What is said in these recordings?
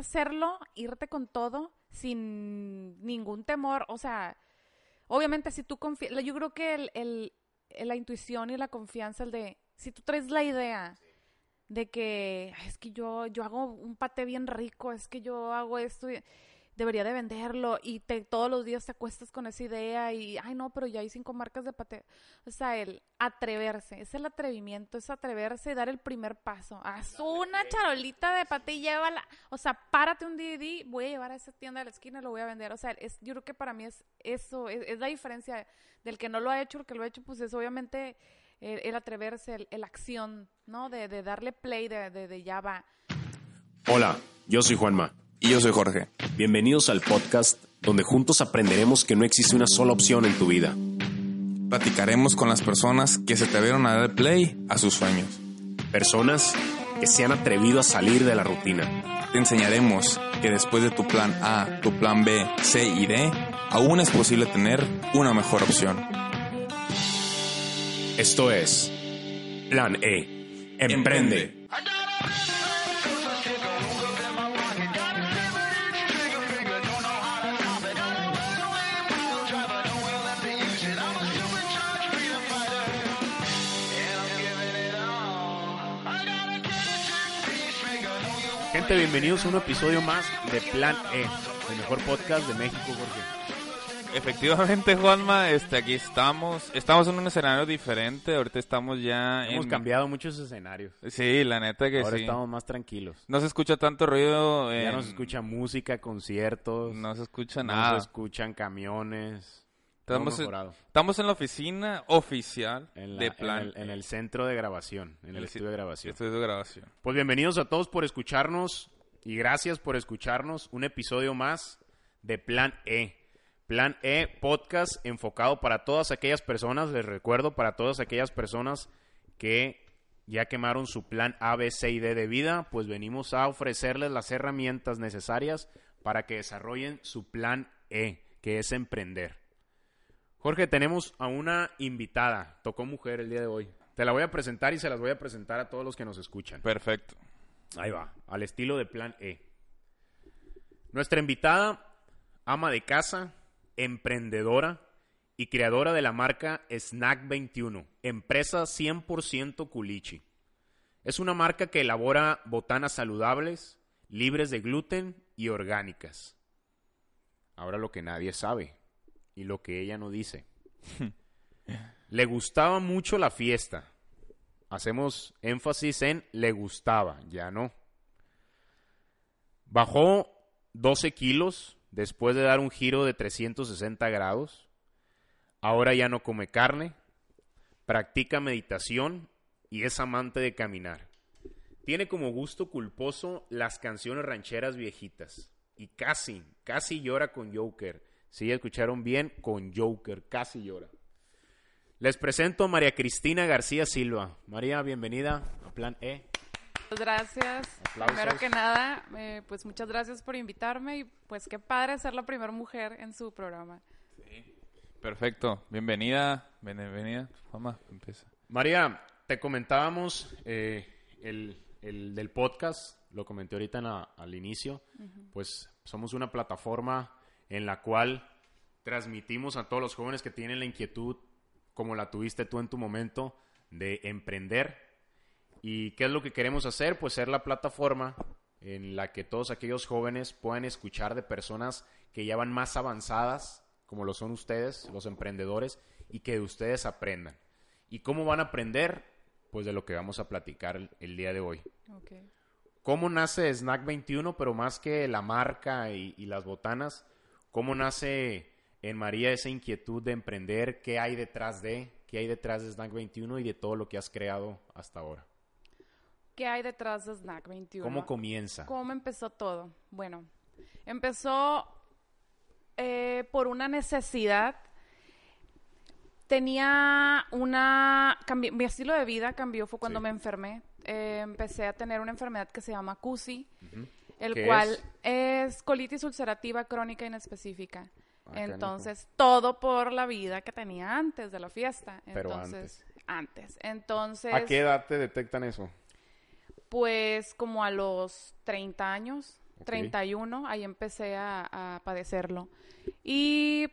Hacerlo, irte con todo, sin ningún temor. O sea, obviamente si tú confías, yo creo que el, el, la intuición y la confianza, el de, si tú traes la idea de que es que yo, yo hago un pate bien rico, es que yo hago esto, debería de venderlo y te, todos los días te acuestas con esa idea y, ay no, pero ya hay cinco marcas de pate. O sea, el atreverse, es el atrevimiento, es atreverse y dar el primer paso. Haz una charolita de pate y llévala. O sea, párate un DVD, voy a llevar a esa tienda de la esquina y lo voy a vender. O sea, es, yo creo que para mí es eso, es, la diferencia del que no lo ha hecho, el que lo ha hecho, pues es obviamente el, atreverse, el, acción, ¿no? De, de, darle play, de, de, de ya va. Hola, yo soy Juanma. Y yo soy Jorge. Bienvenidos al podcast donde juntos aprenderemos que no existe una sola opción en tu vida. Platicaremos con las personas que se atrevieron a dar play a sus sueños. Personas que se han atrevido a salir de la rutina. Te enseñaremos que después de tu plan A, tu plan B, C y D, aún es posible tener una mejor opción. Esto es Plan E. Emprende. Gente, bienvenidos a un episodio más de Plan E, el mejor podcast de México, Jorge. Efectivamente, Juanma, este, aquí estamos. Estamos en un escenario diferente. Ahorita estamos ya. Hemos cambiado muchos escenarios. Sí, la neta que Ahora sí. estamos más tranquilos. No se escucha tanto ruido. Ya no se escucha música, conciertos. No se escucha nada. No se escuchan camiones. Estamos en, estamos en la oficina oficial de Plan. En el, centro de grabación, en el, estudio de grabación. Estudio de grabación. Pues bienvenidos a todos por escucharnos y gracias por escucharnos. Un episodio más de Plan E. Plan E, podcast enfocado para todas aquellas personas, les recuerdo, para todas aquellas personas que ya quemaron su plan A, B, C y D de vida, pues venimos a ofrecerles las herramientas necesarias para que desarrollen su plan E, que es emprender. Jorge, tenemos a una invitada. Tocó mujer el día de hoy. Te la voy a presentar y se las voy a presentar a todos los que nos escuchan. Perfecto. Ahí va, al estilo de Plan E. Nuestra invitada, ama de casa, emprendedora y creadora de la marca Snack 21, empresa 100% culichi. Es una marca que elabora botanas saludables, libres de gluten y orgánicas. Ahora lo que nadie sabe y lo que ella no dice. le gustaba mucho la fiesta. Hacemos énfasis en le gustaba, ya no. Bajó 12 kilos después de dar un giro de 360 grados. Ahora ya no come carne, practica meditación y es amante de caminar. Tiene como gusto culposo las canciones rancheras viejitas. Y casi, casi llora con Joker. Si escucharon bien, con Joker, casi llora. Les presento a María Cristina García Silva. María, bienvenida a Plan E. Muchas gracias. Primero que nada, eh, pues muchas gracias por invitarme y pues qué padre ser la primera mujer en su programa. Sí. Perfecto. Bienvenida, bienvenida. Mamá, empieza. María, te comentábamos eh, el, el, del podcast, lo comenté ahorita en la, al inicio, uh -huh. pues somos una plataforma en la cual transmitimos a todos los jóvenes que tienen la inquietud, como la tuviste tú en tu momento, de emprender. ¿Y qué es lo que queremos hacer? Pues ser la plataforma en la que todos aquellos jóvenes puedan escuchar de personas que ya van más avanzadas, como lo son ustedes, los emprendedores, y que de ustedes aprendan. ¿Y cómo van a aprender? Pues de lo que vamos a platicar el, el día de hoy. Okay. ¿Cómo nace Snack 21? Pero más que la marca y, y las botanas, ¿cómo nace en María esa inquietud de emprender? ¿Qué hay detrás de? ¿Qué hay detrás de Snack 21 y de todo lo que has creado hasta ahora? ¿Qué hay detrás de Snack 21? ¿Cómo comienza? ¿Cómo empezó todo? Bueno, Empezó eh, por una necesidad. Tenía una... mi estilo de vida cambió fue cuando Sí. me enfermé. Eh, empecé a tener una enfermedad que se llama CUSI, el ¿Qué cual es? colitis ulcerativa crónica inespecífica. Ah. Entonces, todo por la vida que tenía antes de la fiesta. Pero Entonces, antes. Entonces, ¿A qué edad te detectan eso? pues como a los 30 años, Ok. 31, ahí empecé a, a padecerlo. Y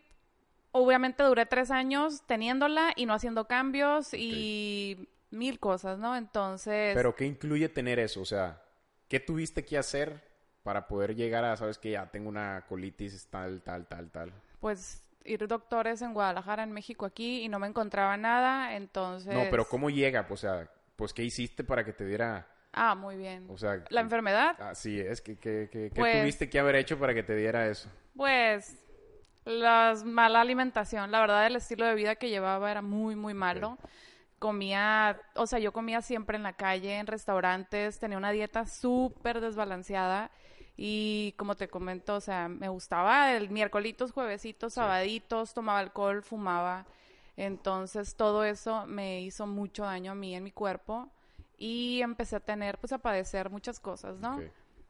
obviamente duré tres años teniéndola y no haciendo cambios y mil cosas, ¿no? Entonces, Pero ¿qué incluye tener eso? O sea, ¿qué tuviste que hacer para poder llegar a, sabes que ya tengo una colitis tal, tal, tal, tal? pues ir doctores en Guadalajara, en México, aquí y no me encontraba nada, entonces... No, pero ¿cómo llega? Pues, o sea, pues ¿qué hiciste para que te diera, Ah, muy bien. o sea... La enfermedad, Así es, ¿qué, qué- qué Pues- tuviste que haber hecho para que te diera eso? Pues la mala alimentación, la verdad el estilo de vida que llevaba era muy muy malo. Comía, o sea, yo comía siempre en la calle, en restaurantes, tenía una dieta súper desbalanceada y como te comento, o sea, me gustaba el miércolitos, juevesitos, sabaditos, tomaba alcohol, fumaba. Entonces todo eso me hizo mucho daño a mí en mi cuerpo y empecé a tener, pues a padecer muchas cosas, ¿no?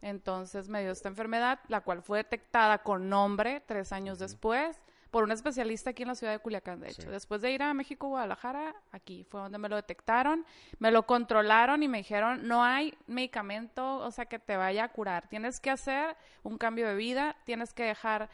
Entonces me dio esta enfermedad, la cual fue detectada con nombre tres años después por un especialista aquí en la ciudad de Culiacán, de hecho. Sí. Después de ir a México, Guadalajara, aquí fue donde me lo detectaron, me lo controlaron y me dijeron, no hay medicamento, o sea, que te vaya a curar. Tienes que hacer un cambio de vida, tienes que dejar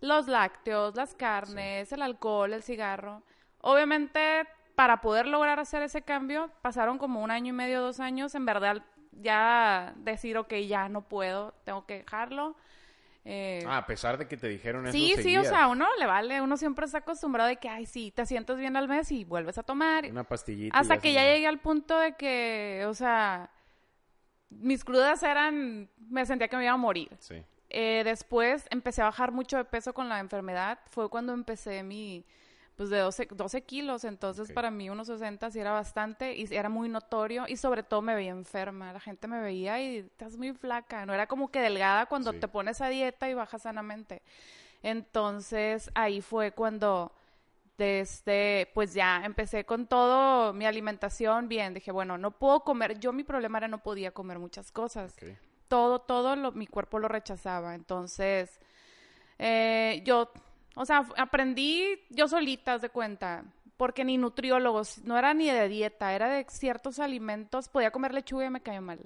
los lácteos, las carnes, el alcohol, el cigarro. Obviamente, para poder lograr hacer ese cambio, pasaron como un año y medio, dos años, en verdad ya decir, ok, ya no puedo, tengo que dejarlo. Eh, Ah, a pesar de que te dijeron eso, sí, sí, o sea, a uno le vale, uno siempre está acostumbrado de que, ay, sí, te sientes bien al mes y vuelves a tomar. Una pastillita. Hasta que ya llegué al punto de que, o sea, mis crudas eran, me sentía que me iba a morir. Sí. Eh, después empecé a bajar mucho de peso con la enfermedad. Fue cuando empecé mi, pues de 12, 12 kilos. Entonces para mí unos 60 sí era bastante y era muy notorio y sobre todo me veía enferma. La gente me veía y estás muy flaca. No era como que delgada cuando Sí. te pones a dieta y bajas sanamente. Entonces ahí fue cuando desde, pues ya empecé con todo mi alimentación bien. Dije, bueno, no puedo comer. Yo mi problema era no podía comer muchas cosas todo, todo lo- mi cuerpo lo rechazaba. Entonces, eh, yo, o sea, aprendí yo solita, de cuenta, porque ni nutriólogos, no era ni de dieta, era de ciertos alimentos, podía comer lechuga y me cayó mal.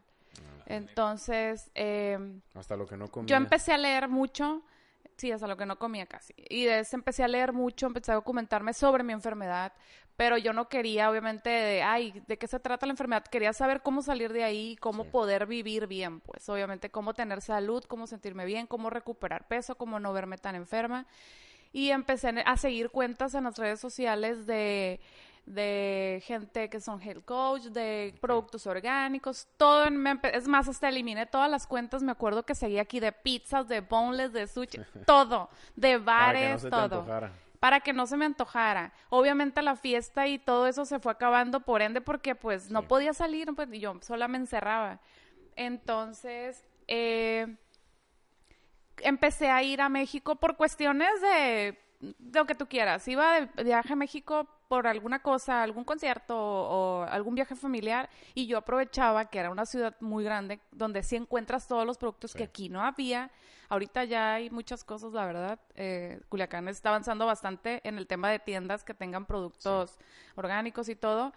Entonces, eh, Hasta lo que no comía. yo empecé a leer mucho, sí, hasta lo que no comía casi. Y de eso empecé a leer mucho, empecé a documentarme sobre mi enfermedad, pero yo no quería, obviamente, de, ay, ¿de qué se trata la enfermedad? Quería saber cómo salir de ahí, cómo Sí. poder vivir bien, pues, obviamente, cómo tener salud, cómo sentirme bien, cómo recuperar peso, cómo no verme tan enferma. Y empecé a seguir cuentas en las redes sociales de de gente que son health coach, de productos orgánicos, todo, en- es más, hasta eliminé todas las cuentas, me acuerdo que seguía aquí de pizzas, de boneless, de sushi, todo, de Para que no bares, se te todo para que no se me antojara. Obviamente la fiesta y todo eso se fue acabando por ende porque pues no podía salir, pues y yo sola me encerraba. Entonces, eh, empecé a ir a México por cuestiones de, de lo que tú quieras. Iba de viaje a México por alguna cosa, algún concierto o, o algún viaje familiar y yo aprovechaba que era una ciudad muy grande donde sí encuentras todos los productos Sí. que aquí no había. Ahorita ya hay muchas cosas, la verdad. Eh, Culiacán está avanzando bastante en el tema de tiendas que tengan productos orgánicos y todo.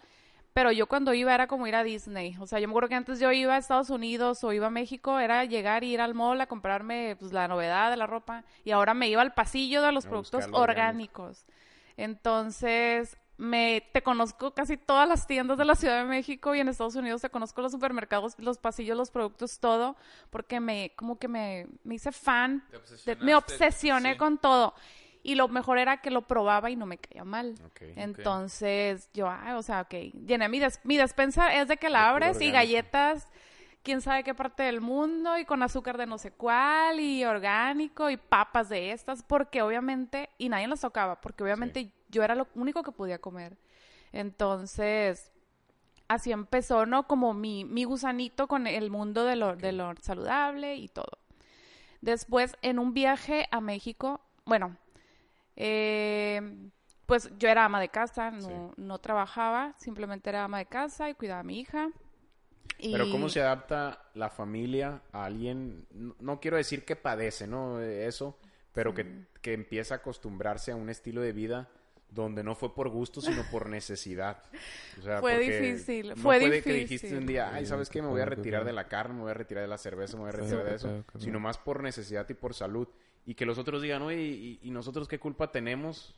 Pero yo cuando iba era como ir a Disney. O sea, yo me acuerdo que antes yo iba a Estados Unidos o iba a México, era llegar y ir al mall a comprarme pues, la novedad de la ropa. Y ahora me iba al pasillo de los A productos orgánicos. Entonces, me te conozco casi todas las tiendas de la Ciudad de México y en Estados Unidos te conozco los supermercados, los pasillos, los productos, todo, porque me, como que me, me hice fan, de- me obsesioné sí. con todo. Y lo mejor era que lo probaba y no me caía mal. Entonces, yo, ah, o sea, ok, llené mi, des- mi despensa, es de que la abres y galletas, quién sabe qué parte del mundo, y con azúcar de no sé cuál, y orgánico, y papas de estas, porque obviamente, y nadie las tocaba, porque obviamente yo era lo único que podía comer. Entonces, así empezó, ¿no? Como mi, mi gusanito con el mundo de lo, de lo saludable y todo. Después, en un viaje a México, bueno, eh, pues yo era ama de casa, no, no trabajaba, simplemente era ama de casa y cuidaba a mi hija. Pero ¿cómo se adapta la familia a alguien? No, no quiero decir que padece, ¿no? Eso, pero que, que empieza a acostumbrarse a un estilo de vida donde no fue por gusto, sino por necesidad. O sea, Fue difícil, no fue de que dijiste un día, ay, ¿sabes qué? Me voy a retirar de la carne, me voy a retirar de la cerveza, me voy a retirar de eso, sino más por necesidad y por salud. Y que los otros digan, oye, ¿y, y nosotros qué culpa tenemos?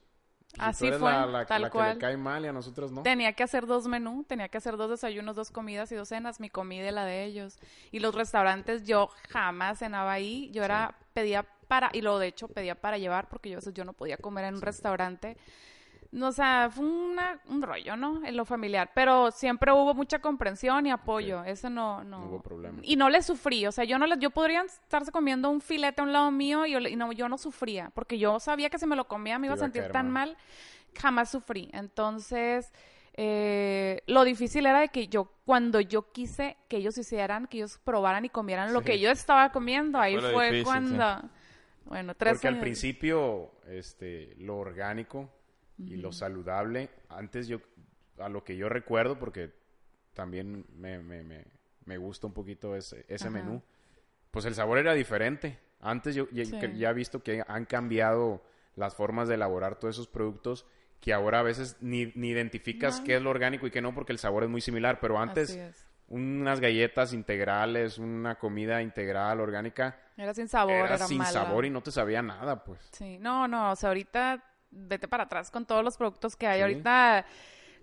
Si Así fue, la, la- tal la que cual. le cae mal y a nosotros no. Tenía que hacer dos menús, tenía que hacer dos desayunos, dos comidas y dos cenas, mi comida y la de ellos. Y los restaurantes yo jamás cenaba ahí, yo era pedía para y luego de hecho pedía para llevar porque yo a veces yo no podía comer en un restaurante. No, o sea, fue una- un rollo, ¿no? En lo familiar, pero siempre hubo mucha comprensión y apoyo, eso no no No hubo problema. Y no le sufrí, o sea, yo no le, yo podría estarse comiendo un filete a un lado mío y yo, y no yo no sufría, porque yo sabía que si me lo comía me iba a iba a sentir caer tan mal. mal jamás sufrí. Entonces, eh, lo difícil era de que yo, cuando yo quise que ellos hicieran, que ellos probaran y comieran lo que yo estaba comiendo, ahí Fue lo fue difícil, cuando, bueno, tres Porque al principio, este, lo orgánico y lo saludable, antes yo, a lo que yo recuerdo, porque también me, me, me, me gusta un poquito ese, ese Ajá. menú, pues el sabor era diferente. Antes yo ya, Sí. ya he visto que han cambiado las formas de elaborar todos esos productos que ahora a veces ni, ni identificas No. qué es lo orgánico y qué no porque el sabor es muy similar, pero antes unas galletas integrales, una comida integral, orgánica, Era sin sabor, era, era, sin mala. sabor y no te sabía nada, pues. Sí, no, no, o sea, ahorita vete para atrás con todos los productos que hay. Sí. Ahorita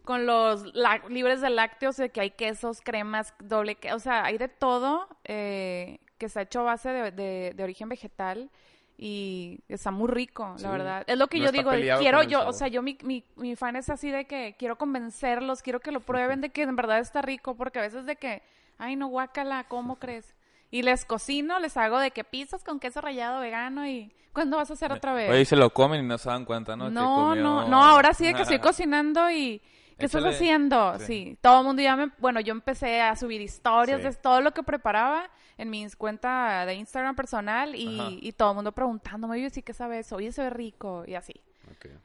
con los libres de lácteos, de que hay quesos, cremas, doble que, o sea, hay de todo eh, que está hecho a base de, de- de origen vegetal y está muy rico, Sí. la verdad. Es lo que No yo digo, quiero yo, o sea, yo mi, mi, mi fan es así de que quiero convencerlos, quiero que lo prueben de que en verdad está rico, porque a veces de que, ay no, guácala, ¿cómo crees? Y les cocino, les hago de que pizzas con queso rallado vegano y ¿cuándo vas a hacer otra vez? Oye, se lo comen y no se dan cuenta, ¿no? No, no, no, ahora sí de que estoy cocinando y... ¿Qué estás haciendo? Sí. Sí. todo el mundo ya me... Bueno, yo empecé a subir historias Sí. de todo lo que preparaba en mi cuenta de Instagram personal y, y todo el mundo preguntándome, oye, sí, ¿qué sabes? Oye, se ve rico y así.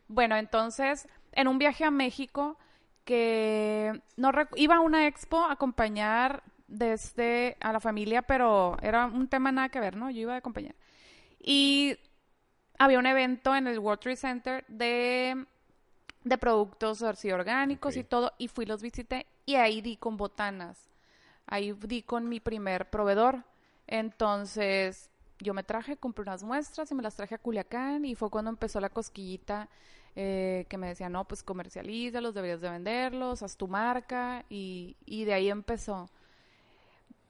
Bueno, entonces, en un viaje a México, que no iba a una expo a acompañar desde a la familia, pero era un tema nada que ver, ¿no? Yo iba a acompañar. Y había un evento en el World Trade Center de, de productos así orgánicos y todo, y fui, los visité, y ahí di con botanas. Ahí di con mi primer proveedor. Entonces, yo me traje, compré unas muestras y me las traje a Culiacán y fue cuando empezó la cosquillita eh, que me decía, no, pues comercialízalos, deberías de venderlos, haz tu marca y, y de ahí empezó.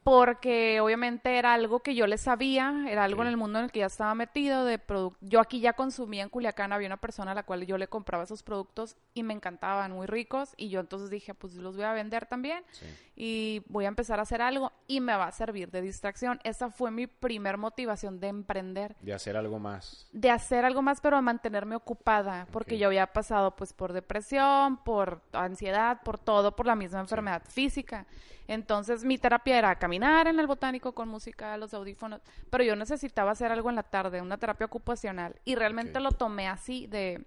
Porque obviamente era algo que yo le sabía, era algo Sí. en el mundo en el que ya estaba metido de producto. Yo aquí ya consumía en Culiacán, había una persona a la cual yo le compraba esos productos y me encantaban, muy ricos, y yo entonces dije, pues los voy a vender también Sí. Y voy a empezar a hacer algo y me va a servir de distracción. Esa fue mi primer motivación de emprender De hacer algo más. de hacer algo más, pero de mantenerme ocupada, porque yo había pasado pues por depresión, por ansiedad, por todo, por la misma enfermedad física. Entonces mi terapia era caminar en el botánico con música, los audífonos, pero yo necesitaba hacer algo en la tarde, una terapia ocupacional, y realmente lo tomé así de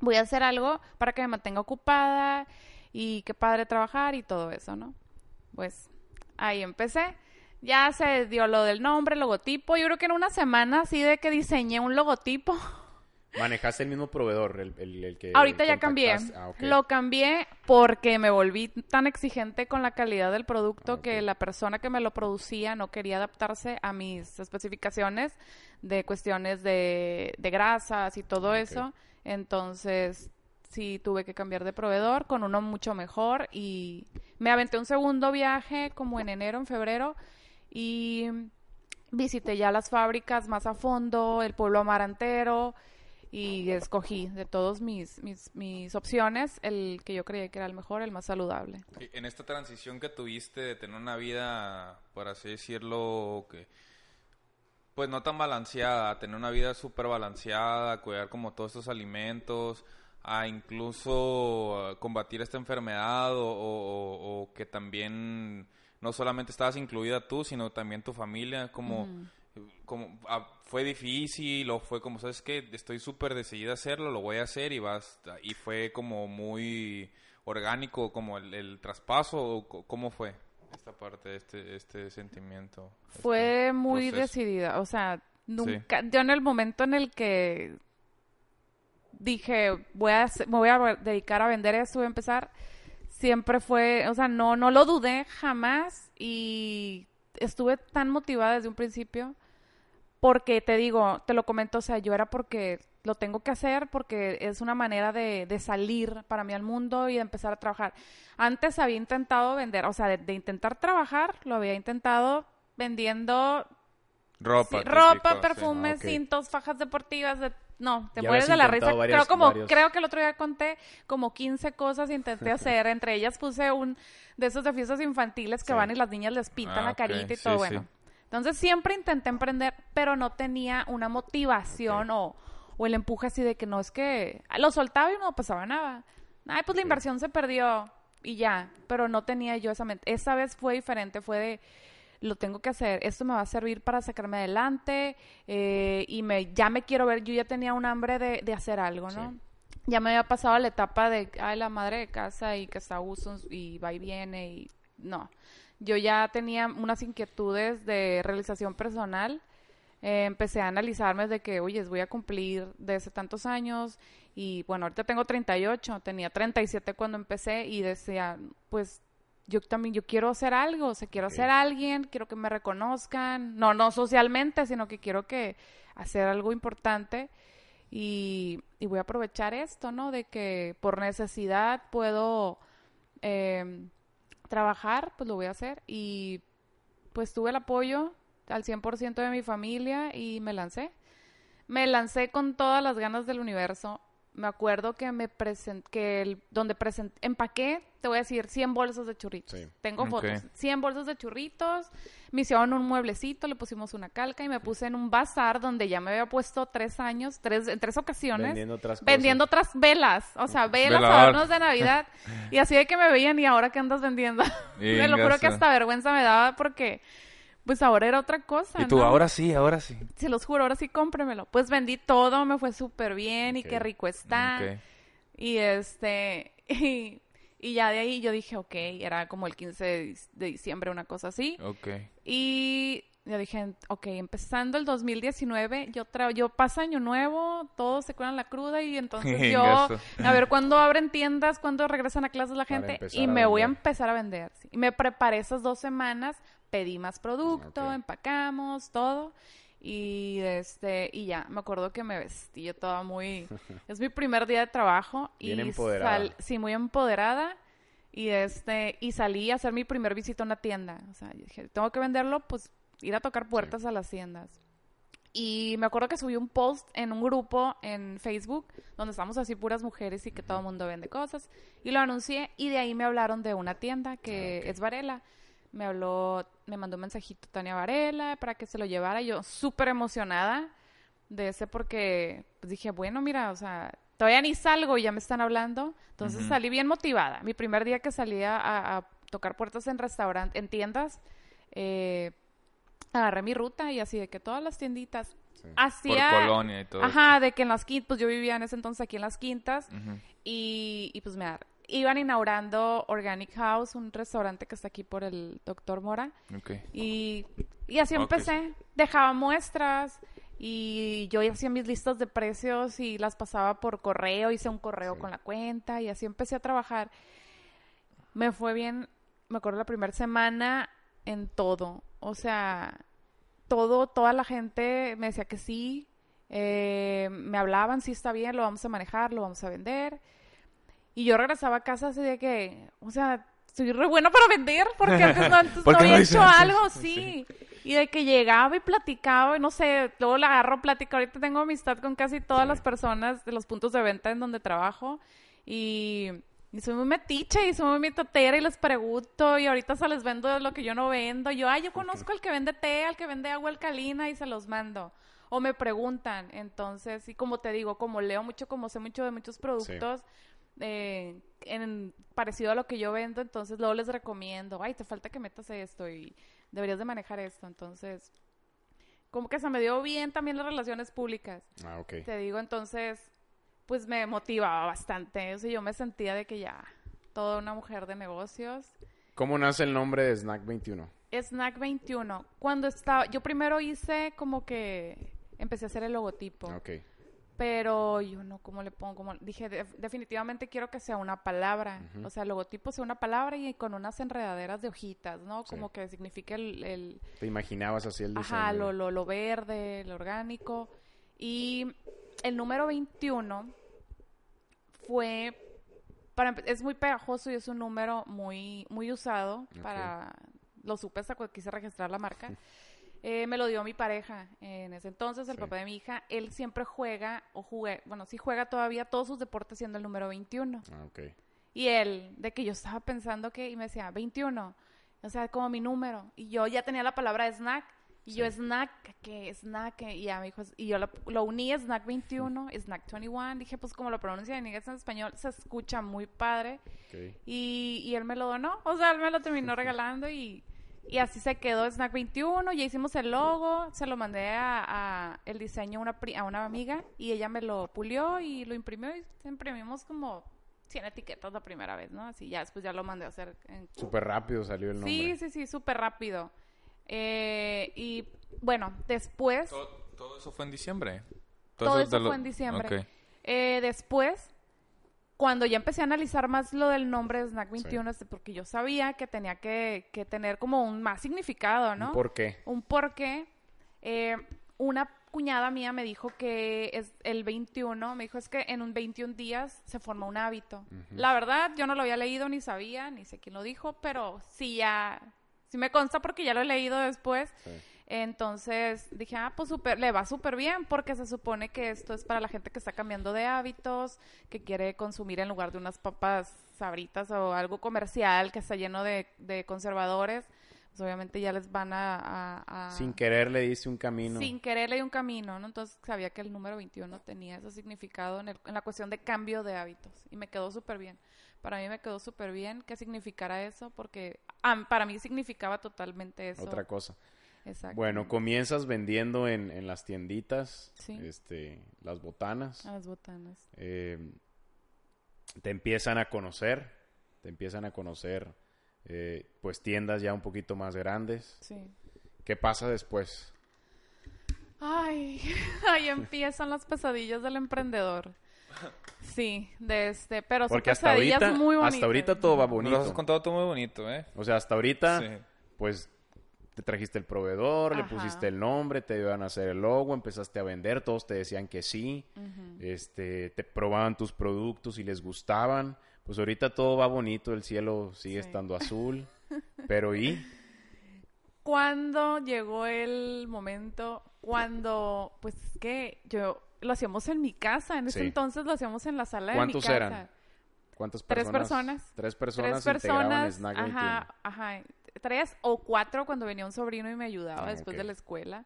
voy a hacer algo para que me mantenga ocupada y qué padre trabajar y todo eso, ¿no? Pues ahí empecé. Ya se dio lo del nombre, logotipo. Yo creo que en una semana así de que diseñé un logotipo. Manejaste el mismo proveedor, el, el- el que Ahorita ya cambié. Ah. Lo cambié porque me volví tan exigente con la calidad del producto Ah, que la persona que me lo producía no quería adaptarse a mis especificaciones de cuestiones de, de grasas y todo Ok. eso. Entonces, sí tuve que cambiar de proveedor con uno mucho mejor y me aventé un segundo viaje como en enero, en febrero y visité ya las fábricas más a fondo, el pueblo amarantero y escogí de todos mis, mis, mis opciones el que yo creía que era el mejor, el más saludable. En esta transición que tuviste de tener una vida, por así decirlo, que pues no tan balanceada, tener una vida súper balanceada, cuidar como todos estos alimentos, a incluso combatir esta enfermedad o, o- o- o que también no solamente estabas incluida tú, sino también tu familia, como como ah, fue difícil o fue como sabes que estoy súper decidida a hacerlo lo voy a hacer y vas y fue como muy orgánico como el, el traspaso o cómo fue esta parte este este sentimiento Fue este muy proceso? decidida, o sea, nunca, yo en el momento en el que dije, voy a, me voy a dedicar a vender esto, voy a empezar, siempre fue, o sea, no, no lo dudé jamás y estuve tan motivada desde un principio porque te digo, te lo comento, o sea, yo era porque lo tengo que hacer porque es una manera de, de salir para mí al mundo y de empezar a trabajar. Antes había intentado vender, o sea, de, de intentar trabajar, lo había intentado vendiendo ropa sí, ropa, sí. perfumes, ok. cintos, fajas deportivas, de- no, te Ya mueres de la risa. varias- creo como varios. creo que el otro día conté como 15 cosas intenté hacer, entre ellas puse un de esos de fiestas infantiles que Sí. van y las niñas les pintan Ah, la carita y todo sí. bueno. Entonces siempre intenté emprender, pero no tenía una motivación o, o el empuje así de que no es que lo soltaba y no pasaba nada. Ay, pues la inversión se perdió y ya, pero no tenía yo esa mente. Esa vez fue diferente, fue de lo tengo que hacer, esto me va a servir para sacarme adelante eh, y me ya me quiero ver, yo ya tenía un hambre de, de hacer algo, ¿no? Ya me había pasado la etapa de, ay, la madre de casa y que está a gusto y va y viene y no. Yo ya tenía unas inquietudes de realización personal. Eh, empecé a analizarme de que, oye, voy a cumplir desde tantos años y bueno, ahorita tengo 38, tenía 37 cuando empecé y decía, pues yo también, yo quiero hacer algo, o sea, quiero ser alguien, quiero que me reconozcan, no, no socialmente, sino que quiero que hacer algo importante y, y voy a aprovechar esto, ¿no? De que por necesidad puedo eh, trabajar, pues lo voy a hacer y pues tuve el apoyo al 100% de mi familia y me lancé. Me lancé con todas las ganas del universo. Me acuerdo que me presenté, que el, donde presenté, empaqué, te voy a decir, 100 bolsas de churritos. Sí. Tengo fotos. 100 bolsas de churritos, me hicieron un mueblecito, le pusimos una calca y me puse en un bazar donde ya me había puesto tres años, tres, en tres ocasiones. Vendiendo otras cosas. Vendiendo otras velas, o sea, velas, Velador. adornos de Navidad. Y así de que me veían y ahora que andas vendiendo. me lo juro que hasta vergüenza me daba porque pues ahora era otra cosa. y tú ¿no? ahora sí ahora sí Se los juro, ahora sí cómpremelo. Pues vendí todo, me fue súper bien y qué rico está. Y este, y, y ya de ahí yo dije, ok, era como el 15 de, dic- de diciembre, una cosa así. Ok. Y yo dije, ok, empezando el 2019, yo, tra yo pasa año nuevo, todos se curan la cruda y entonces yo, a ver cuándo abren tiendas, cuándo regresan a clases la gente y me voy a empezar a vender. sí. Y me preparé esas dos semanas, pedí más producto, Ok. empacamos, todo. Y este, y ya, me acuerdo que me vestí yo toda muy, es mi primer día de trabajo Bien y empoderada. sí, muy empoderada. Y este, y salí a hacer mi primer visita a una tienda. O sea, yo dije, tengo que venderlo, pues ir a tocar puertas a las tiendas. Y me acuerdo que subí un post en un grupo en Facebook donde estamos así puras mujeres y que todo el mundo vende cosas. Y lo anuncié y de ahí me hablaron de una tienda que es Varela. Me habló, me mandó un mensajito Tania Varela para que se lo llevara. Yo súper emocionada de ese porque pues, dije, bueno, mira, o sea, todavía ni salgo y ya me están hablando. Entonces salí bien motivada. Mi primer día que salí a, tocar puertas en restaurantes, en tiendas, eh, agarré mi ruta y así de que todas las tienditas Por hacía... colonia y todo Ajá, de que en las quintas, pues yo vivía en ese entonces aquí en las quintas y, y pues me iban inaugurando Organic House, un restaurante que está aquí por el Doctor Mora. Ok. Y, y así empecé. Dejaba muestras y yo hacía mis listas de precios y las pasaba por correo. Hice un correo Sí. con la cuenta y así empecé a trabajar. Me fue bien, me acuerdo la primera semana en todo. O sea, todo, toda la gente me decía que sí. eh, me hablaban, sí está bien, lo vamos a manejar, lo vamos a vender. Y yo regresaba a casa así de que, o sea, soy re buena para vender, porque antes no, antes ¿Por no qué no había hecho algo, sí. Y de que llegaba y platicaba, y no sé, luego la agarro plática. Ahorita tengo amistad con casi todas las personas de los puntos de venta en donde trabajo. Y, y soy muy metiche y soy muy mitotera y les pregunto. Y ahorita se les vendo lo que yo no vendo. Yo, ay, yo conozco al que vende té, al que vende agua alcalina y se los mando. O me preguntan. Entonces, y como te digo, como leo mucho, como sé mucho de muchos productos, eh, en, parecido a lo que yo vendo, entonces luego les recomiendo, ay, te falta que metas esto y deberías de manejar esto. Entonces, como que se me dio bien también las relaciones públicas. Ah, ok. Te digo, entonces, pues me motivaba bastante. O sea, yo me sentía de que ya, toda una mujer de negocios. ¿Cómo nace el nombre de Snack 21? Snack 21. Cuando estaba, yo primero hice como que empecé a hacer el logotipo. Ok. Pero yo no, ¿cómo le pongo? Como, dije, "Def- definitivamente quiero que sea una palabra. O sea, el logotipo sea una palabra y con unas enredaderas de hojitas, ¿no? Sí. Como que signifique el, el- ¿Te imaginabas así el diseño? ajá, lo, lo, lo verde, lo orgánico. Y el número 21 fue, para, es muy pegajoso y es un número muy, muy usado para, lo supe hasta cuando quise registrar la marca. Eh, me lo dio mi pareja en ese entonces, el Sí. papá de mi hija. Él siempre juega, o jugué, bueno, sí juega todavía todos sus deportes siendo el número 21. Ah, ok. Y él, de que yo estaba pensando que, y me decía, 21, o sea, como mi número. Y yo ya tenía la palabra snack, y yo snack, que snack, y ya me dijo, y yo lo, lo uní, snack 21, snack 21. Dije, pues como lo pronuncia en inglés en español, se escucha muy padre. Ok. Y, y él me lo donó, o sea, él me lo terminó regalando y, y así se quedó Snack 21, ya hicimos el logo, se lo mandé a, a el diseño a una, pri- a una amiga y ella me lo pulió y lo imprimió y imprimimos como 100 etiquetas la primera vez, ¿no? Así ya después ya lo mandé a hacer en... Súper rápido salió el nombre. Sí, sí, sí, súper rápido. Eh, y bueno, después... ¿Todo, todo eso fue en diciembre? Todo eso eso lo- fue en diciembre. Eh, después, cuando ya empecé a analizar más lo del nombre de Snack 21, este, porque yo sabía que tenía que, que tener como un más significado, ¿no? ¿Por qué? Un porqué. Eh, una cuñada mía me dijo que es el 21, me dijo es que en un 21 días se forma un hábito. La verdad, yo no lo había leído ni sabía, ni sé quién lo dijo, pero sí ya, sí me consta porque ya lo he leído después. Sí. Entonces dije, ah, pues súper, le va súper bien porque se supone que esto es para la gente que está cambiando de hábitos, que quiere consumir en lugar de unas papas sabritas o algo comercial que está lleno de, de conservadores. Pues obviamente ya les van a... a- a- Sin querer le diste un camino. sin querer le di un camino, ¿no? Entonces sabía que el número 21 tenía ese significado en, el- en la cuestión de cambio de hábitos y me quedó súper bien. Para mí me quedó súper bien que significara eso porque ah, para mí significaba totalmente eso. Otra cosa. Exacto. Bueno, comienzas vendiendo en, en las tienditas, Sí. este, las botanas. A las botanas. eh, te empiezan a conocer, te empiezan a conocer, eh, pues tiendas ya un poquito más grandes. Sí. ¿Qué pasa después? Ay, ahí empiezan las pesadillas del emprendedor. Sí, de este, pero son Porque hasta pesadillas ahorita, muy bonitas. hasta ahorita todo va Nos lo bonito. has contado todo muy bonito, ¿eh? O sea, hasta ahorita, Sí. pues te trajiste el proveedor, le pusiste el nombre, te iban a hacer el logo, empezaste a vender, todos te decían que sí, este, te probaban tus productos y les gustaban. Pues ahorita todo va bonito, el cielo sigue Sí. estando azul, pero ¿y? Cuando llegó el momento, cuando, pues es que yo lo hacíamos en mi casa, en ese Sí. entonces lo hacíamos en la sala de mi ¿Cuántos casa. eran? ¿Cuántas Tres personas? personas. Tres personas Tres personas, Snack 21. ajá, ajá, tres o cuatro cuando venía un sobrino y me ayudaba Ah, después de la escuela.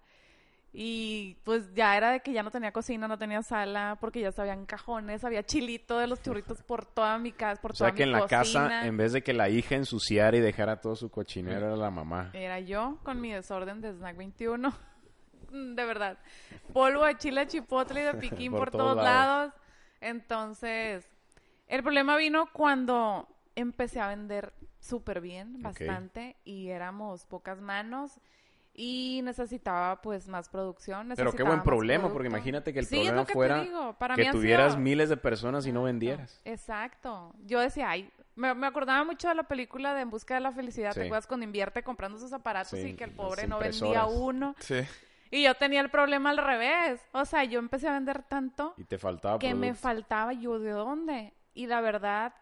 Y pues ya era de que ya no tenía cocina, no tenía sala, porque ya sabían cajones, había chilito de los churritos por toda mi casa, por O sea toda que mi en la cocina. casa, en vez de que la hija ensuciara y dejara todo su cochinero, era la mamá. Era yo con mi desorden de Snack 21. Mm, de verdad. Polvo de chile chipotle y de piquín Por por, todos todos lados. lados. Entonces, el problema vino cuando empecé a vender súper bien, bastante, y éramos pocas manos. Y necesitaba pues más producción. Pero qué buen problema, producto. porque imagínate que el Sí, es problema lo que te fuera digo. Para que tuvieras sido- miles de personas y no vendieras. Exacto. Yo decía, ay, me, me acordaba mucho de la película de En busca de la felicidad. Sí. ¿Te acuerdas cuando invierte comprando sus aparatos Sí, y que el pobre no vendía uno? Sí. Y yo tenía el problema al revés. O sea, yo empecé a vender tanto Y te faltaba que me faltaba yo de dónde. Y la verdad,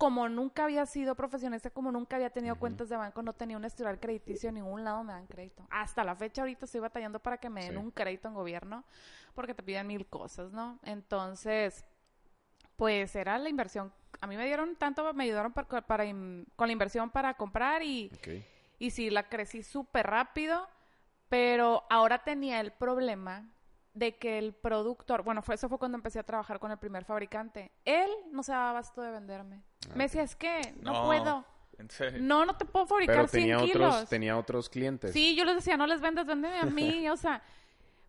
como nunca había sido profesionista, como nunca había tenido cuentas de banco, no tenía un historial crediticio, en ningún lado me dan crédito. Hasta la fecha ahorita estoy batallando para que me den Sí. un crédito en gobierno, porque te piden mil cosas, ¿no? Entonces, pues era la inversión. A mí me dieron tanto, me ayudaron para, con la inversión para comprar y, y sí, la crecí súper rápido, pero ahora tenía el problema de que el productor, bueno, fue, eso fue cuando empecé a trabajar con el primer fabricante. Él no se daba abasto de venderme. Ah, Me decía, es que no, No. puedo. ¿En serio? No, no te puedo fabricar Pero 100 tenía kilos. otros, tenía otros clientes. Sí, yo les decía, no les vendas, véndeme a mí, o sea,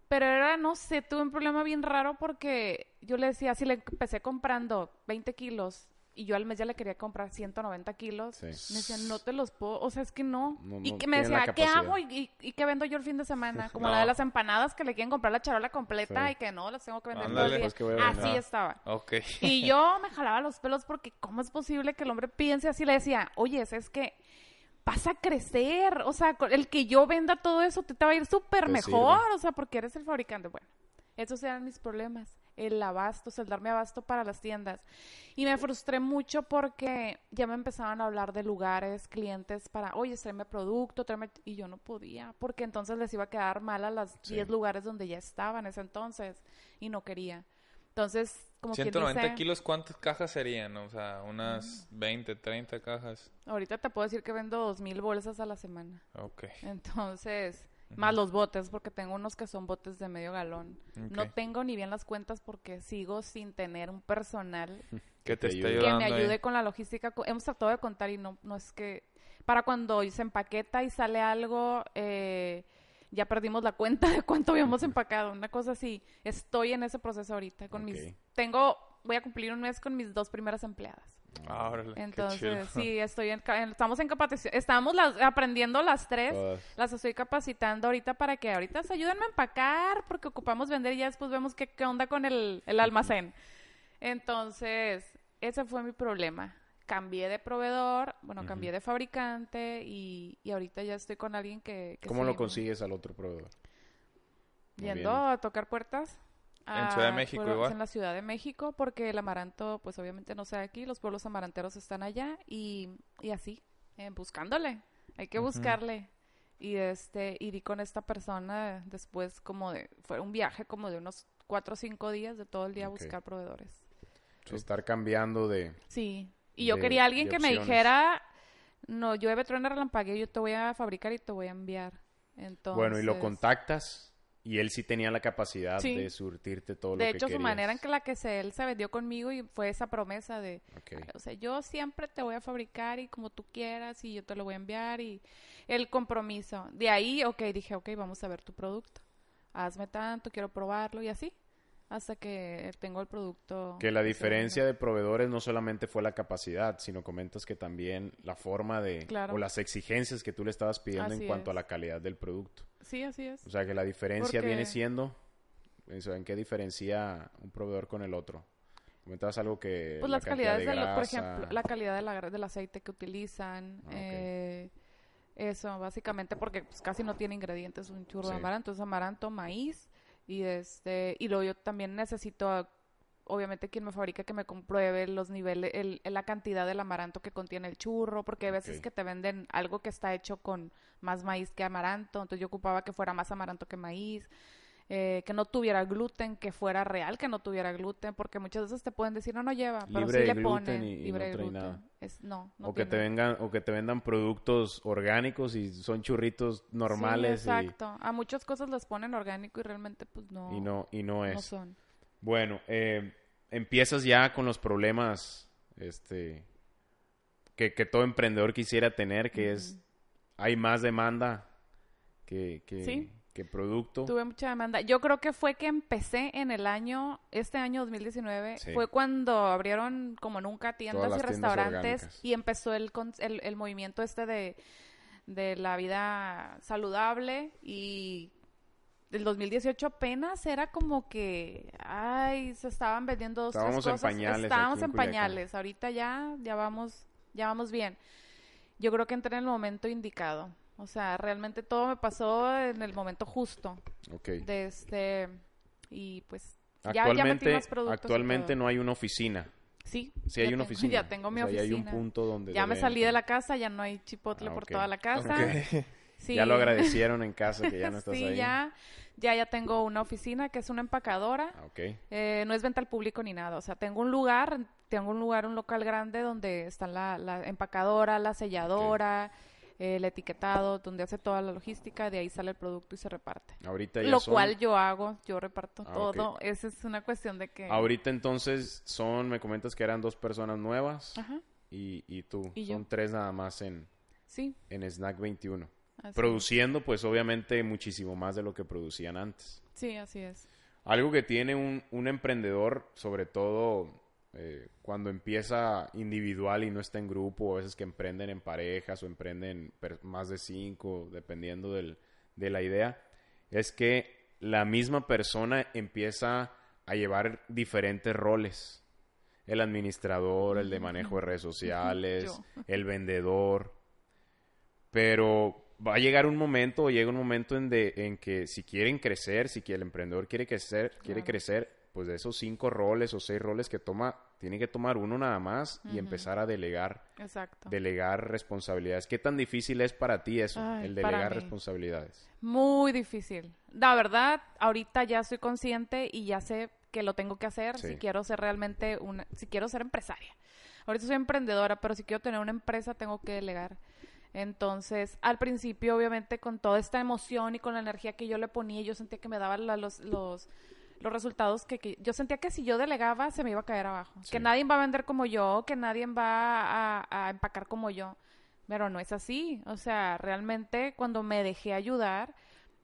pero era, no sé, tuve un problema bien raro porque yo le decía, si le empecé comprando 20 kilos y yo al mes ya le quería comprar 190 kilos, Sí. me decían, no te los puedo, o sea, es que no. No, y que me decía, ¿qué hago? ¿Y, y, y qué vendo yo el fin de semana? Como No. la de las empanadas que le quieren comprar la charola completa Sí. y que no, las tengo que vender Ándale. todo el día. Pues que voy a Así estaba. Y yo me jalaba los pelos porque ¿cómo es posible que el hombre piense así? Le decía, oye, es que vas a crecer, o sea, el que yo venda todo eso te, te va a ir súper mejor, sirve. o sea, porque eres el fabricante. Bueno, esos eran mis problemas, el abasto, o sea, el darme abasto para las tiendas. Y me frustré mucho porque ya me empezaban a hablar de lugares, clientes para, oye, tráeme producto, tráeme... Y yo no podía, porque entonces les iba a quedar mal a las Sí. 10 lugares donde ya estaba en ese entonces y no quería. Entonces, como quien 190 dice, kilos, ¿cuántas cajas serían? O sea, unas 20, 30 cajas. ahorita te puedo decir que vendo 2000 bolsas a la semana. Ok. Entonces, más los botes, porque tengo unos que son botes de medio galón. No tengo ni bien las cuentas porque sigo sin tener un personal Que te esté ayude. que me ahí. ayude con la logística. Hemos tratado de contar y no, no es que... Para cuando se empaqueta y sale algo, eh, ya perdimos la cuenta de cuánto habíamos empacado. Una cosa así. Estoy en ese proceso ahorita con mis... Tengo... Voy a cumplir un mes con mis dos primeras empleadas. Ah, órale, Entonces, sí, estoy en, estamos en capacitación, estamos las- aprendiendo las tres, Todas. las estoy capacitando ahorita para que ahorita se ayuden a empacar porque ocupamos vender y ya después vemos qué, qué onda con el, el almacén. Entonces, ese fue mi problema. Cambié de proveedor, bueno, cambié de fabricante y, y ahorita ya estoy con alguien que... que ¿Cómo lo consigues al otro proveedor? Yendo a tocar puertas. En Ciudad de a México igual. En la Ciudad de México, porque el amaranto, pues obviamente no sé aquí, los pueblos amaranteros están allá y, y así, eh, buscándole, hay que buscarle. Y este, y di con esta persona después como de, fue un viaje como de unos cuatro o cinco días de todo el día a buscar proveedores. Estar cambiando de... Sí, y yo quería alguien que me dijera, no, llueve, truena, relampagueo, yo te voy a fabricar y te voy a enviar. Entonces, Bueno, y lo contactas y él sí tenía la capacidad Sí. de surtirte todo De lo que hecho, su querías. manera en que la que se, él se vendió conmigo y fue esa promesa de, o sea, yo siempre te voy a fabricar y como tú quieras y yo te lo voy a enviar y el compromiso. De ahí, ok, dije, ok, vamos a ver tu producto. Hazme tanto, quiero probarlo y así, hasta que tengo el producto. Que la diferencia de proveedores no solamente fue la capacidad, sino comentas que también la forma de... Claro. o las exigencias que tú le estabas pidiendo Así en cuanto es. a la calidad del producto. Sí, así es. O sea, que la diferencia Porque- viene siendo... ¿En qué diferencia un proveedor con el otro? Comentabas algo que... Pues la las calidades, de de lo- por ejemplo, la calidad de la gra- del aceite que utilizan. Ah, eh, eso, básicamente, porque pues, casi no tiene ingredientes un churro de amaranto. Es amaranto, maíz y este y luego yo también necesito, obviamente, quien me fabrica que me compruebe los niveles, el, la cantidad del amaranto que contiene el churro, porque hay veces que te venden algo que está hecho con más maíz que amaranto, entonces yo ocupaba que fuera más amaranto que maíz eh, que no tuviera gluten, que fuera real que no tuviera gluten, porque muchas veces te pueden decir, no, no lleva, pero Libre sí de le ponen y- y libre no de gluten. nada. Es, no, no o que te vengan o que te vendan productos orgánicos y son churritos normales Sí, y- exacto. A muchas cosas les ponen orgánico y realmente pues no, y, no y no es. no son. Bueno, eh, empiezas ya con los problemas este que, que todo emprendedor quisiera tener, que es hay más demanda que, que, Sí. que producto. Tuve mucha demanda. Yo creo que fue que empecé en el año, este año 2019, Sí. fue cuando abrieron como nunca tiendas y tiendas restaurantes y empezó el, con- el, el movimiento este de, de la vida saludable y el 2018 apenas era como que, ay, se estaban vendiendo dos, tres Estábamos en cosas. pañales Estábamos en en pañales. Ahorita ya, ya vamos, ya vamos bien. Yo creo que entré en el momento indicado. O sea, realmente todo me pasó en el momento justo Ok. de este y pues ya, ya metí Actualmente, más productos actualmente no hay una oficina. sí Sí hay ya una tengo- oficina. ya tengo mi O sea, ya oficina hay un punto donde ya me salí de la casa ya no hay chipotle Ah, por toda la casa Ok. sí Ya lo agradecieron en casa que ya no estás sí ahí. ya ya ya tengo una oficina que es una empacadora Ah, ok. Eh, no es venta al público ni nada. O sea, tengo un lugar, tengo un lugar, un local grande donde está la, la empacadora, la selladora, eh, el etiquetado, donde hace toda la logística, de ahí sale el producto y se reparte. Ahorita ya Lo son- cual yo hago, yo reparto Ah, todo. Esa es una cuestión de que... Ahorita entonces son, me comentas que eran dos personas nuevas. Ajá. y, y tú. Y yo. Son tres nada más en, Sí, en Snack 21. Así Produciendo, pues obviamente muchísimo más de lo que producían antes. es. Sí, así es. Algo que tiene un, un emprendedor, sobre todo eh, cuando empieza individual y no está en grupo, a veces que emprenden en parejas o emprenden más de cinco, dependiendo del- de la idea, es que la misma persona empieza a llevar diferentes roles. El administrador, el de manejo de redes sociales, el vendedor. Pero va a llegar un momento, o llega un momento en, de, en que si quieren crecer, si el emprendedor quiere crecer, quiere crecer, pues de esos cinco roles o seis roles que toma, tiene que tomar uno nada más y empezar a delegar, Exacto. delegar responsabilidades. ¿Qué tan difícil es para ti eso, Ay, el delegar responsabilidades? Muy difícil. La verdad, ahorita ya soy consciente y ya sé que lo tengo que hacer Sí. si quiero ser realmente una, si quiero ser empresaria. Ahorita soy emprendedora, pero si quiero tener una empresa tengo que delegar. Entonces, al principio, obviamente, con toda esta emoción y con la energía que yo le ponía, yo sentía que me daban la- los, los, los resultados que, que- yo sentía que si yo delegaba se me iba a caer abajo. Sí. Que nadie va a vender como yo, que nadie va a, a empacar como yo. Pero no es así. O sea, realmente cuando me dejé ayudar,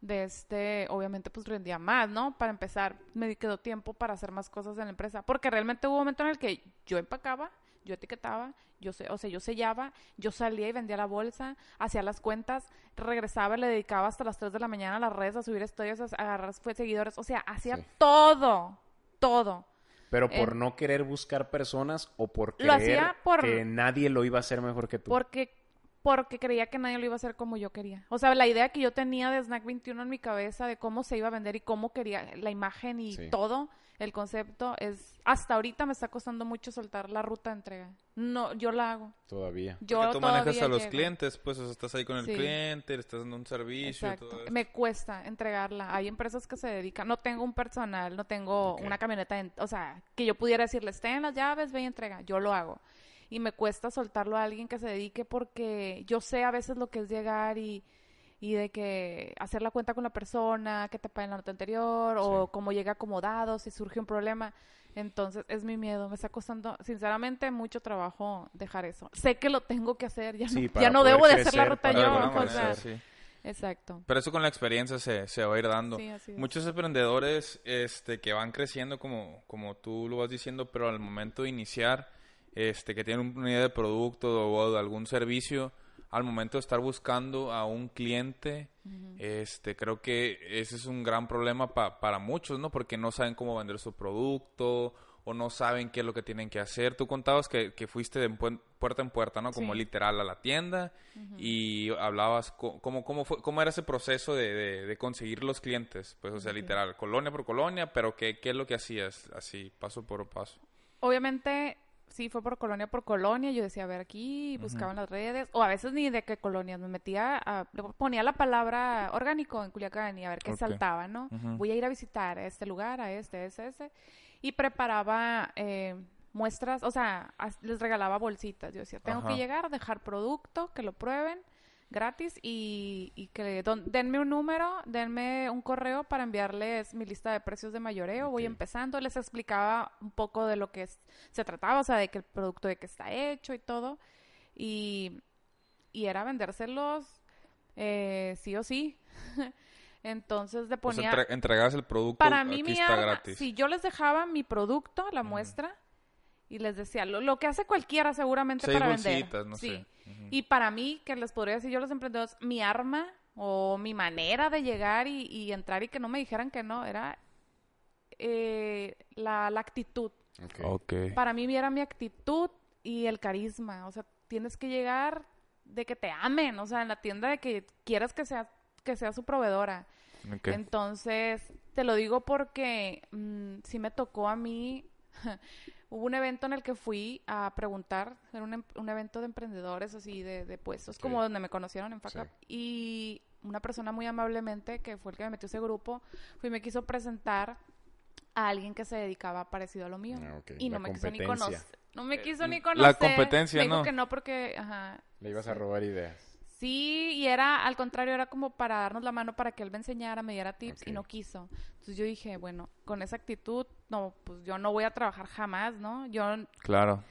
de este, obviamente pues rendía más, ¿no? Para empezar, me quedó tiempo para hacer más cosas en la empresa. Porque realmente hubo un momento en el que yo empacaba, yo etiquetaba, yo se- o sea, yo sellaba, yo salía y vendía la bolsa, hacía las cuentas, regresaba y le dedicaba hasta las 3 de la mañana a las redes a subir historias, a agarrar fue seguidores, o sea, hacía Sí. todo, todo. Pero por no querer buscar personas o por creer por- que nadie lo iba a hacer mejor que tú. Porque, porque creía que nadie lo iba a hacer como yo quería. O sea, la idea que yo tenía de Snack 21 en mi cabeza, de cómo se iba a vender y cómo quería la imagen y Sí. todo, el concepto, es hasta ahorita me está costando mucho soltar la ruta de entrega. No, yo la hago. Todavía. Yo Porque tú manejas a los llego. clientes, pues o sea, estás ahí con el Sí. cliente, le estás dando un servicio y Exacto. todo. Me cuesta entregarla. Hay empresas que se dedican. No tengo un personal, no tengo una camioneta. en- o sea, que yo pudiera decirles, ten las llaves, ve y entrega. Yo lo hago. Y me cuesta soltarlo a alguien que se dedique porque yo sé a veces lo que es llegar y, y de que hacer la cuenta con la persona, que te paguen la nota anterior o Sí. cómo llega acomodado, si surge un problema. Entonces, es mi miedo. Me está costando, sinceramente, mucho trabajo dejar eso. Sé que lo tengo que hacer. Ya Sí, no, ya no debo de hacer la crecer, ruta yo. o sea, sí. exacto. Pero eso con la experiencia se, se va a ir dando. Muchos emprendedores este, que van creciendo como, como tú lo vas diciendo, pero al momento de iniciar, este, que tienen una idea de producto o de algún servicio, al momento de estar buscando a un cliente, este, creo que ese es un gran problema pa- para muchos, ¿no? Porque no saben cómo vender su producto o no saben qué es lo que tienen que hacer. Tú contabas que, que fuiste de puerta en puerta, ¿no? Como Sí. literal a la tienda y hablabas cómo, cómo, fue, cómo era ese proceso de, de- de conseguir los clientes. Pues, o sea, literal, colonia por colonia, pero ¿qué, qué es lo que hacías? Así, paso por paso. Obviamente, sí, fue por colonia por colonia. Yo decía, a ver, aquí buscaba en las redes. O a veces ni de qué colonias. Me metía, a, le ponía la palabra orgánico en Culiacán y a ver qué saltaba, ¿no? Voy a ir a visitar a este lugar, a este, a ese, ese. Y preparaba eh, muestras, o sea, les regalaba bolsitas. Yo decía, tengo Ajá. que llegar, dejar producto, que lo prueben gratis y, y que don- denme un número, denme un correo para enviarles mi lista de precios de mayoreo. Voy empezando, les explicaba un poco de lo que es- se trataba, o sea, de que el producto de que está hecho y todo. Y, y era vendérselos eh, sí o sí. Entonces le ponía... entre- entregabas el producto, Para mí aquí mi está arma, gratis. si yo les dejaba mi producto, la muestra, y les decía, lo, lo que hace cualquiera seguramente Seis para vender. bolsitas, no sí. sé. Y para mí, que les podría decir yo a los emprendedores, mi arma o mi manera de llegar y, y entrar y que no me dijeran que no, era eh, la, la actitud. Para mí era mi actitud y el carisma. O sea, tienes que llegar de que te amen, o sea, en la tienda de que quieras que sea, que sea su proveedora. Entonces, te lo digo porque mm, sí me tocó a mí. Hubo un evento en el que fui a preguntar, era un, em- un evento de emprendedores así, de, de puestos, como donde me conocieron en FACAP. Sí. Y una persona muy amablemente, que fue el que me metió ese grupo, fue y me quiso presentar a alguien que se dedicaba parecido a lo mío. Ah. Y no La me quiso ni conocer. No me quiso ni la conocer. competencia, me dijo ¿no? que no porque, ajá, Le ibas a robar ideas. Sí, y era, al contrario, era como para darnos la mano para que él me enseñara, me diera tips y no quiso. Entonces yo dije, bueno, con esa actitud, no, pues yo no voy a trabajar jamás, ¿no? Yo, Claro.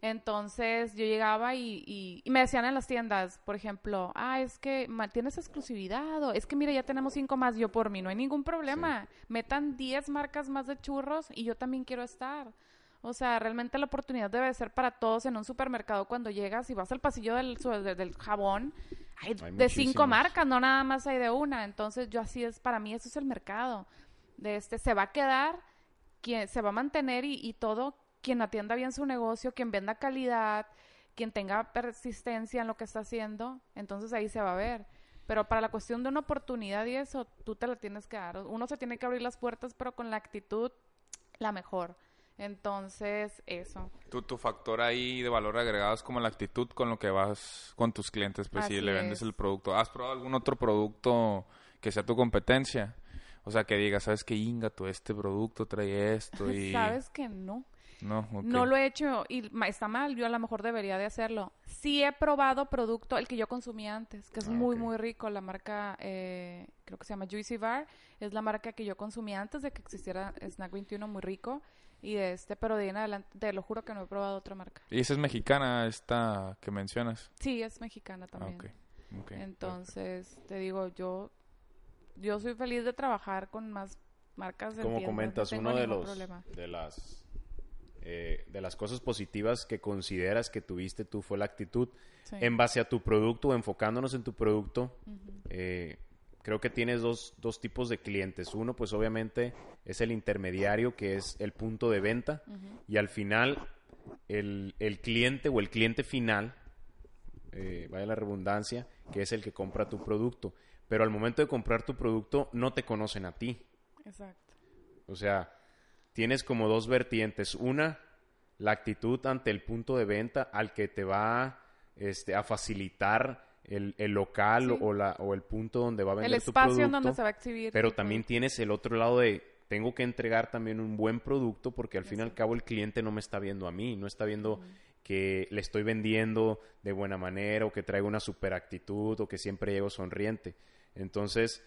Entonces yo llegaba y, y- y me decían en las tiendas, por ejemplo, ah, es que tienes exclusividad o es que mira, ya tenemos cinco más, yo por mí, no hay ningún problema. Metan 10 marcas más de churros y yo también quiero estar. O sea, realmente la oportunidad debe ser para todos en un supermercado cuando llegas y vas al pasillo del, del jabón. Hay, Hay de cinco marcas, no nada más hay de una. Entonces yo así es, para mí eso es el mercado. De este, se va a quedar, quien se va a mantener y, y todo, quien atienda bien su negocio, quien venda calidad, quien tenga persistencia en lo que está haciendo, entonces ahí se va a ver. Pero para la cuestión de una oportunidad y eso, tú te la tienes que dar. Uno se tiene que abrir las puertas, pero con la actitud la mejor. Entonces, eso. Tu, tu factor ahí de valor agregado es como la actitud con lo que vas con tus clientes, pues si le vendes es. el producto. ¿Has probado algún otro producto que sea tu competencia? O sea, que digas, ¿sabes qué, Inga, tú este producto trae esto y... Sabes que no. No. No lo he hecho y está mal, yo a lo mejor debería de hacerlo. Sí he probado producto, el que yo consumía antes, que es Ah, muy, muy rico, la marca, eh, creo que se llama Juicy Bar, es la marca que yo consumía antes de que existiera Snack 21, muy rico. Y de este, pero de ahí en adelante, te lo juro que no he probado otra marca. Y esa es mexicana, esta que mencionas. Sí, es mexicana Ah, también. ok. ok. Entonces, te digo, yo yo soy feliz de trabajar con más marcas en Como tiendas, no comentas, tengo uno de los problema. de las eh, de las cosas positivas que consideras que tuviste tú fue la actitud Sí. en base a tu producto, enfocándonos en tu producto. eh, creo que tienes dos, dos tipos de clientes. Uno, pues obviamente es el intermediario, que es el punto de venta, y al final el, el cliente o el cliente final, eh, vaya la redundancia, que es el que compra tu producto. Pero al momento de comprar tu producto no te conocen a ti. Exacto. O sea, tienes como dos vertientes. Una, la actitud ante el punto de venta al que te va este, a facilitar el, el local Sí. o, la, o el punto donde va a vender El tu espacio en producto. donde se va a exhibir. Pero también producto. tienes el otro lado de tengo que entregar también un buen producto porque al fin y al cabo el cliente no me está viendo a mí, no está viendo que le estoy vendiendo de buena manera o que traigo una super actitud o que siempre llego sonriente. Entonces,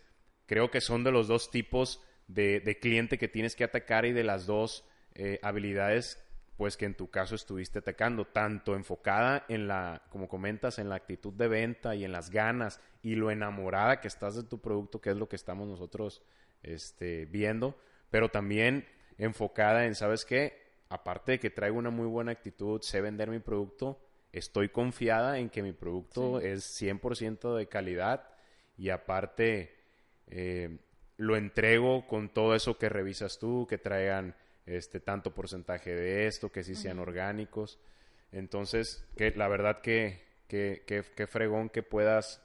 creo que son de los dos tipos de, de cliente que tienes que atacar y de las dos eh, habilidades pues que en tu caso estuviste atacando, tanto enfocada en la, como comentas, en la actitud de venta y en las ganas y lo enamorada que estás de tu producto, que es lo que estamos nosotros este, viendo, pero también enfocada en, ¿sabes qué? Aparte de que traigo una muy buena actitud, sé vender mi producto, estoy confiada en que mi producto Sí. es 100% de calidad y aparte eh, lo entrego con todo eso que revisas tú, que traigan este tanto porcentaje de esto, que sí sean orgánicos. Entonces, que la verdad que, que, que, que fregón que puedas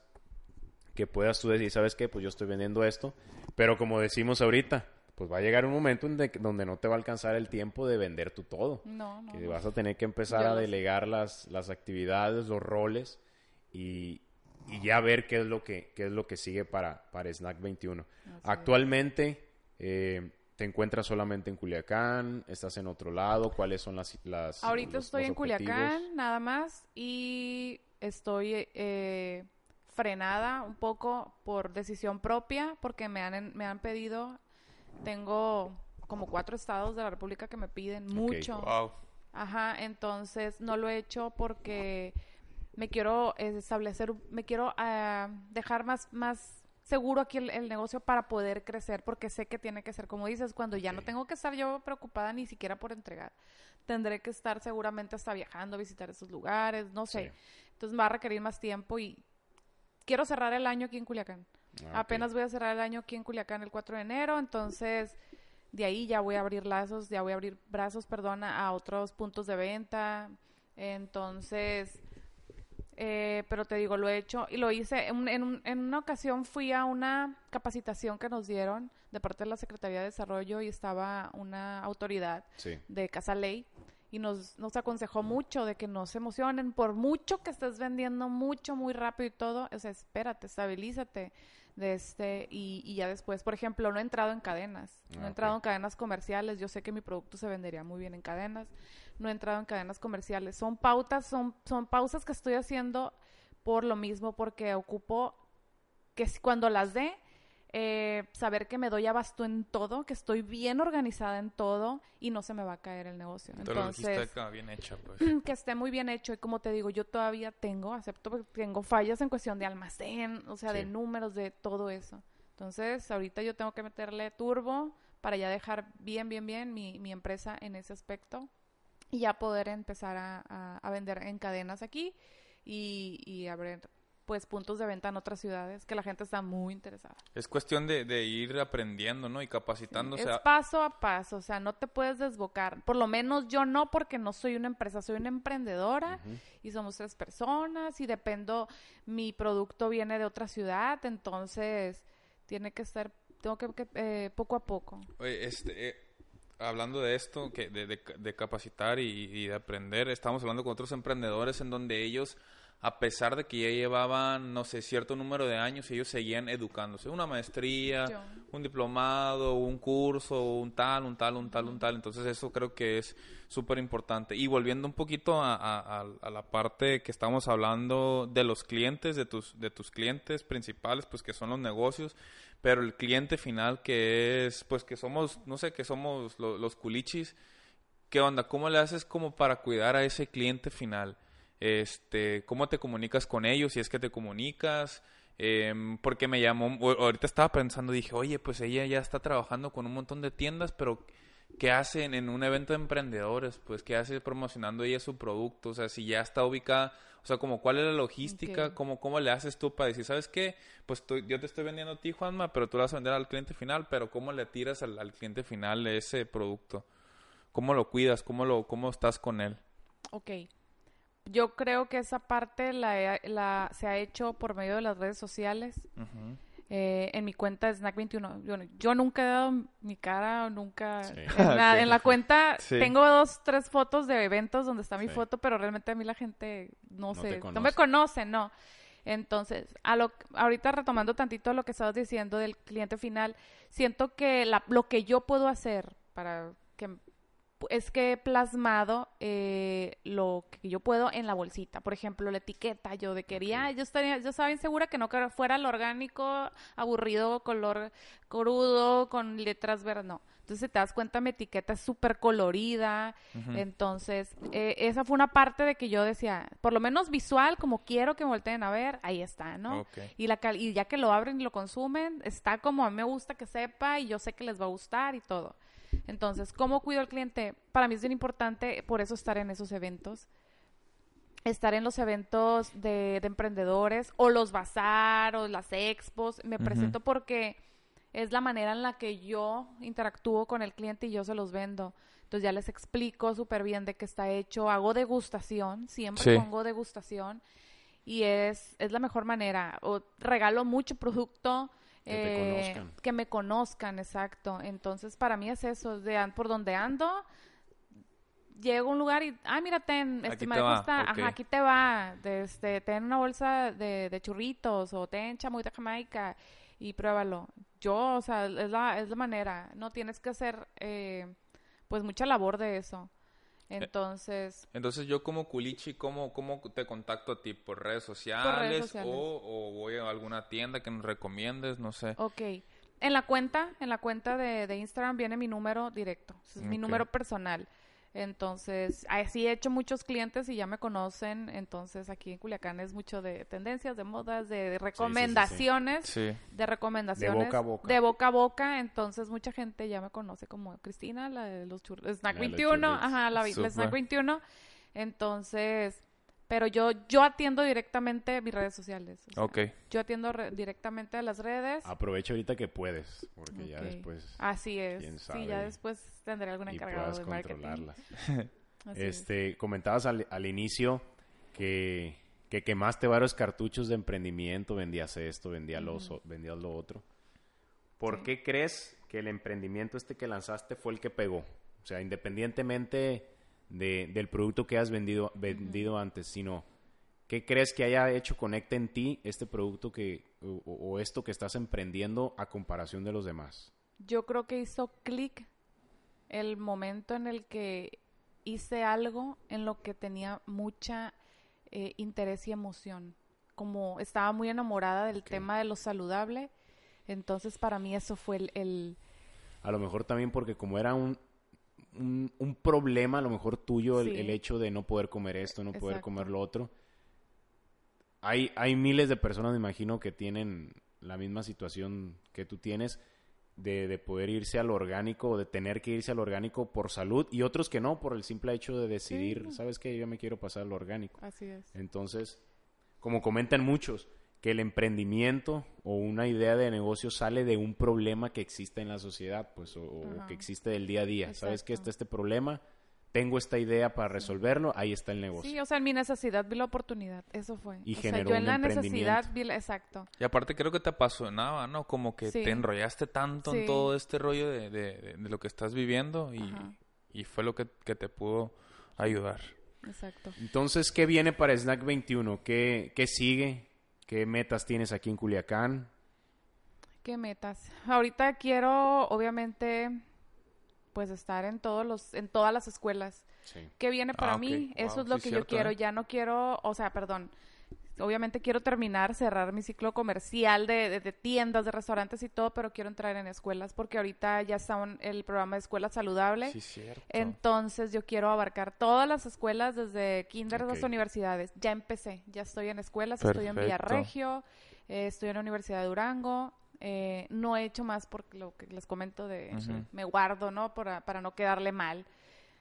que puedas tú decir, ¿sabes qué? Pues yo estoy vendiendo esto, pero como decimos ahorita, pues va a llegar un momento en de- donde no te va a alcanzar el tiempo de vender tú todo. No, no. Que vas a tener que empezar a delegar las, las actividades, los roles y, y ya ver qué es lo que, qué es lo que sigue para, para Snack 21. Así. Actualmente eh, te encuentras solamente en Culiacán, estás en otro lado, ¿cuáles son las... las Ahorita los- estoy los en objetivos? Culiacán, nada más, y estoy eh, frenada un poco por decisión propia, porque me han, me han pedido, tengo como cuatro estados de la República que me piden mucho. Wow. Ajá, entonces no lo he hecho porque me quiero establecer, me quiero ah, dejar más, más seguro aquí el, el negocio para poder crecer, porque sé que tiene que ser, como dices, cuando ya no tengo que estar yo preocupada ni siquiera por entregar. Tendré que estar seguramente hasta viajando, visitar esos lugares, no sé. Sí. Entonces va a requerir más tiempo y quiero cerrar el año aquí en Culiacán. Ah. Apenas voy a cerrar el año aquí en Culiacán el 4 de enero, entonces de ahí ya voy a abrir lazos, ya voy a abrir brazos, perdona, a otros puntos de venta. Entonces, eh, pero te digo, lo he hecho y lo hice. En, en un- en una ocasión fui a una capacitación que nos dieron de parte de la Secretaría de Desarrollo y estaba una autoridad Sí. de Casa Ley y nos, nos aconsejó mucho de que no se emocionen por mucho que estés vendiendo mucho, muy rápido y todo, o sea, espérate, estabilízate de este y, y ya después, por ejemplo, no he entrado en cadenas, no Ah, he entrado ok. en cadenas comerciales, yo sé que mi producto se vendería muy bien en cadenas, no he entrado en cadenas comerciales, son pautas, son, son pausas que estoy haciendo por lo mismo, porque ocupo que cuando las dé, eh, saber que me doy abasto en todo, que estoy bien organizada en todo y no se me va a caer el negocio. Entonces, bien hecha, pues. que esté muy bien hecho y como te digo, yo todavía tengo, acepto que tengo fallas en cuestión de almacén, o sea, de números, de todo eso. Entonces, ahorita yo tengo que meterle turbo para ya dejar bien, bien, bien mi, mi empresa en ese aspecto y ya poder empezar a, a- a vender en cadenas aquí y, y abrir pues puntos de venta en otras ciudades que la gente está muy interesada. Es cuestión de, de ir aprendiendo, ¿no? Y capacitándose. Es paso a paso, o sea, no te puedes desbocar. Por lo menos yo no, porque no soy una empresa, soy una emprendedora y somos tres personas y dependo, mi producto viene de otra ciudad, entonces tiene que ser, tengo que, que, eh, poco a poco. Oye, este, eh, hablando de esto, que de, de- de capacitar y, y de aprender, estamos hablando con otros emprendedores en donde ellos, a pesar de que ya llevaban, no sé, cierto número de años, ellos seguían educándose. Una maestría, Yo. un diplomado, un curso, un tal, un tal, un tal, un tal. Entonces eso creo que es súper importante. Y volviendo un poquito a, a- a- a la parte que estamos hablando de los clientes, de tus, de tus clientes principales, pues que son los negocios, pero el cliente final que es, pues que somos, no sé, que somos lo- los culichis, ¿qué onda? ¿Cómo le haces como para cuidar a ese cliente final? Este, ¿cómo te comunicas con ellos? Si es que te comunicas, Em, porque me llamó, ahorita estaba pensando, dije, oye, pues ella ya está trabajando con un montón de tiendas, pero ¿qué hacen en un evento de emprendedores? Pues, ¿qué hace promocionando ella su producto? O sea, si ya está ubicada, o sea, como cuál es la logística. ¿Cómo, cómo le haces tú para decir, ¿sabes qué? Pues tú- yo te estoy vendiendo a ti, Juanma, pero tú vas a vender al cliente final, pero ¿cómo le tiras al, al cliente final ese producto? ¿Cómo lo cuidas? ¿Cómo, lo, cómo estás con él? Ok. Yo creo que esa parte la, he- la- se ha hecho por medio de las redes sociales. Eh, en mi cuenta de Snack21. Yo, yo nunca he dado mi cara, nunca. Sí. En, la, en la cuenta Sí. tengo dos, tres fotos de eventos donde está mi Sí. foto, pero realmente a mí la gente no, No sé, no me conoce. conoce, no. Entonces, a lo, ahorita retomando tantito lo que estabas diciendo del cliente final, siento que la, lo que yo puedo hacer para que es que he plasmado eh, lo que yo puedo en la bolsita. Por ejemplo, la etiqueta. Yo de quería, yo estaría, yo estaba bien segura que no que fuera el orgánico, aburrido, color crudo, con letras verdes. No. Entonces, si te das cuenta, mi etiqueta es súper colorida. Entonces, eh, esa fue una parte de que yo decía, por lo menos visual, como quiero que me volteen a ver, ahí está, ¿no? Y, la cal- y ya que lo abren y lo consumen, está como a mí me gusta que sepa y yo sé que les va a gustar y todo. Entonces, ¿cómo cuido al cliente? Para mí es bien importante, por eso estar en esos eventos. Estar en los eventos de, de emprendedores o los bazar o las expos. Me presento porque es la manera en la que yo interactúo con el cliente y yo se los vendo. Entonces ya les explico súper bien de qué está hecho. Hago degustación, siempre Sí. pongo degustación y es, es la mejor manera. O regalo mucho producto. Que te eh, conozcan. que me conozcan, exacto. Entonces, para mí es eso, de por donde ando, llego a un lugar y, ah, mira, ten, este, Aquí me gusta, ajá, aquí te va, de, este, ten una bolsa de, de churritos o ten chamoy de Jamaica y pruébalo. Yo, o sea, es la, es la manera, no tienes que hacer, eh, pues, mucha labor de eso. Entonces, Entonces yo como culichi, ¿cómo, ¿cómo te contacto a ti? ¿Por redes sociales, sociales. O, o voy a alguna tienda que nos recomiendes? No sé. Ok. En la cuenta, en la cuenta de, de Instagram viene mi número directo. Es mi número personal. Entonces, así he hecho muchos clientes y ya me conocen. Entonces, aquí en Culiacán es mucho de tendencias, de modas, de, de recomendaciones. Sí. De recomendaciones. boca a boca. De boca a boca. Entonces, mucha gente ya me conoce como Cristina, la de los churros. Snack La de los 21. churritos. Ajá, la, la. Snack 21. Entonces, pero yo, yo atiendo directamente mis redes sociales. o sea, Ok. Yo atiendo re- directamente a las redes. Aprovecha ahorita que puedes, porque ya después Así es. quién Sí, ya sabe, después tendré encargado puedas de marketing. controlarlas. Así es. Este, comentabas al, al inicio que, que quemaste varios cartuchos de emprendimiento, vendías esto, vendías, lo, so- vendías lo otro. ¿Por Sí. qué crees que el emprendimiento este que lanzaste fue el que pegó? O sea, independientemente de- del producto que has vendido, vendido antes, sino ¿qué crees que haya hecho conecte en ti este producto que, o, o esto que estás emprendiendo a comparación de los demás? Yo creo que hizo clic el momento en el que hice algo en lo que tenía mucha eh, interés y emoción. Como estaba muy enamorada del tema de lo saludable, Entonces, para mí eso fue el... el- A lo mejor también porque como era un, un, un problema, a lo mejor tuyo, el, Sí. el hecho de no poder comer esto, no poder comer lo otro. Hay, hay miles de personas, me imagino, que tienen la misma situación que tú tienes de, de poder irse al orgánico o de tener que irse al orgánico por salud y otros que no, por el simple hecho de decidir, ¿sabes qué? Yo me quiero pasar al orgánico. Así es. Entonces, como comentan muchos, que el emprendimiento o una idea de negocio sale de un problema que existe en la sociedad, pues, o, que existe del día a día. ¿Sabes que está este problema? Tengo esta idea para resolverlo, ahí está el negocio. Sí, o sea, en mi necesidad vi la oportunidad, eso fue. Y o sea, generó yo en un la necesidad emprendimiento. vi la... Exacto. Y aparte creo que te apasionaba, ¿no? Como que Sí. te enrollaste tanto en todo este rollo de, de- de- de lo que estás viviendo y, y fue lo que, que te pudo ayudar. Exacto. Entonces, ¿qué viene para Snack 21? ¿Qué, ¿Qué sigue? ¿Qué metas tienes aquí en Culiacán? ¿Qué metas? Ahorita quiero, obviamente, pues estar en todos los, en todas las escuelas. Sí. ¿Qué viene para Ah, mí? Eso es lo sí, que cierto, yo quiero. ¿eh? Ya no quiero, o sea, perdón. Obviamente quiero terminar, cerrar mi ciclo comercial de, de- de tiendas, de restaurantes y todo, pero quiero entrar en escuelas porque ahorita ya está un- el programa de escuela saludable. Sí, cierto. Entonces yo quiero abarcar todas las escuelas desde kinder Ok. hasta universidades. Ya empecé, ya estoy en escuelas, estoy en Perfecto. Villarregio, eh, estoy en la Universidad de Durango. eh, no he hecho más por lo que les comento de me guardo, ¿no? Para, para no quedarle mal.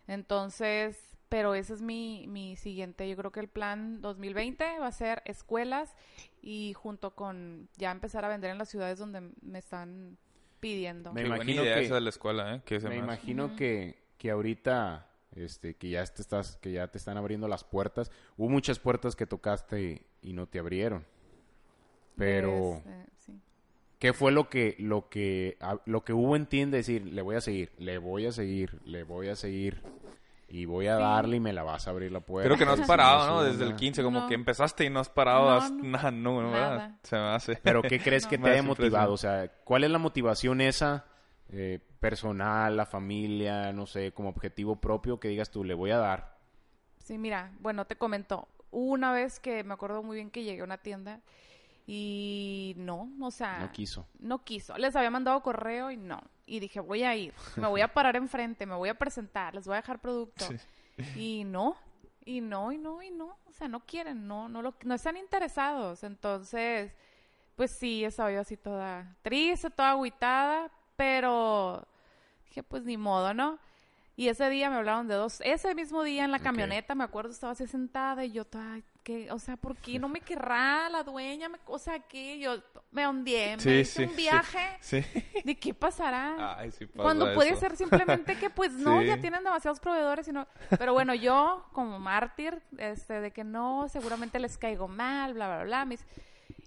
Entonces, pero ese es mi, mi siguiente. Yo creo que el plan 2020 va a ser escuelas y junto con ya empezar a vender en las ciudades donde me están pidiendo. Me Qué imagino idea que- esa de la escuela, ¿eh? Que se Me imagino que, que ahorita, este, que ya te estás, que ya te están abriendo las puertas. Hubo muchas puertas que tocaste y, y no te abrieron. Pero, Este, sí. ¿qué fue lo que, lo que, a- lo que hubo en ti en decir, le voy a seguir, le voy a seguir, le voy a seguir y voy a Sí. darle y me la vas a abrir la puerta? Creo que no has parado, ¿no? Desde el zona. 15, como No. que empezaste y no has parado. No, no. Nada, no. Nada. Se me hace. Pero ¿qué crees que te haya motivado? O sea, ¿cuál es la motivación esa eh, personal, la familia, no sé, como objetivo propio que digas tú, le voy a dar? Sí, mira, bueno, te comento. Una vez que me acuerdo muy bien que llegué a una tienda y no, o sea, No quiso. no quiso. Les había mandado correo y no. Y dije, voy a ir, me voy a parar enfrente, me voy a presentar, les voy a dejar producto. Y no, y no, y no, y no. O sea, no quieren, no, no, lo, no están interesados. Entonces, pues sí, estaba yo así toda triste, toda agüitada, pero dije, pues ni modo, ¿no? Y ese día me hablaron de dos, ese mismo día en la camioneta, me acuerdo, estaba así sentada y yo toda, ¿qué? O sea, ¿por qué no me querrá la dueña? Me- o sea, ¿qué? Yo me hundí, me Sí, hice sí, un viaje. Sí. ¿De qué pasará? Ay, sí pasa Cuando puede ser simplemente que pues no, ya tienen demasiados proveedores y no. Pero bueno, yo como mártir, este, de que no, seguramente les caigo mal, bla, bla, bla. mis-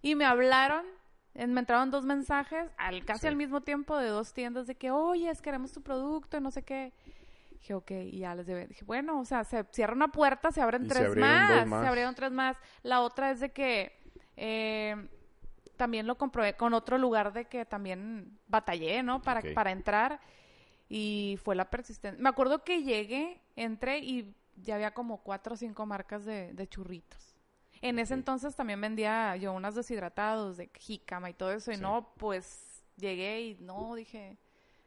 Y me hablaron, me entraron dos mensajes al casi al mismo tiempo de dos tiendas de que, oye, queremos tu producto y no sé qué. Dije, ok, y ya les debe. Dije, bueno, o sea, se cierra una puerta, se abren Y tres más. Se abrieron tres más. La otra es de que eh, también lo comprobé con otro lugar de que también batallé, ¿no? Para, para entrar. Y fue la persistencia. Me acuerdo que llegué, entré y ya había como cuatro o cinco marcas de, de churritos. En ese entonces también vendía yo unas deshidratados de jícama y todo eso. Y Sí. no, pues llegué y no, dije...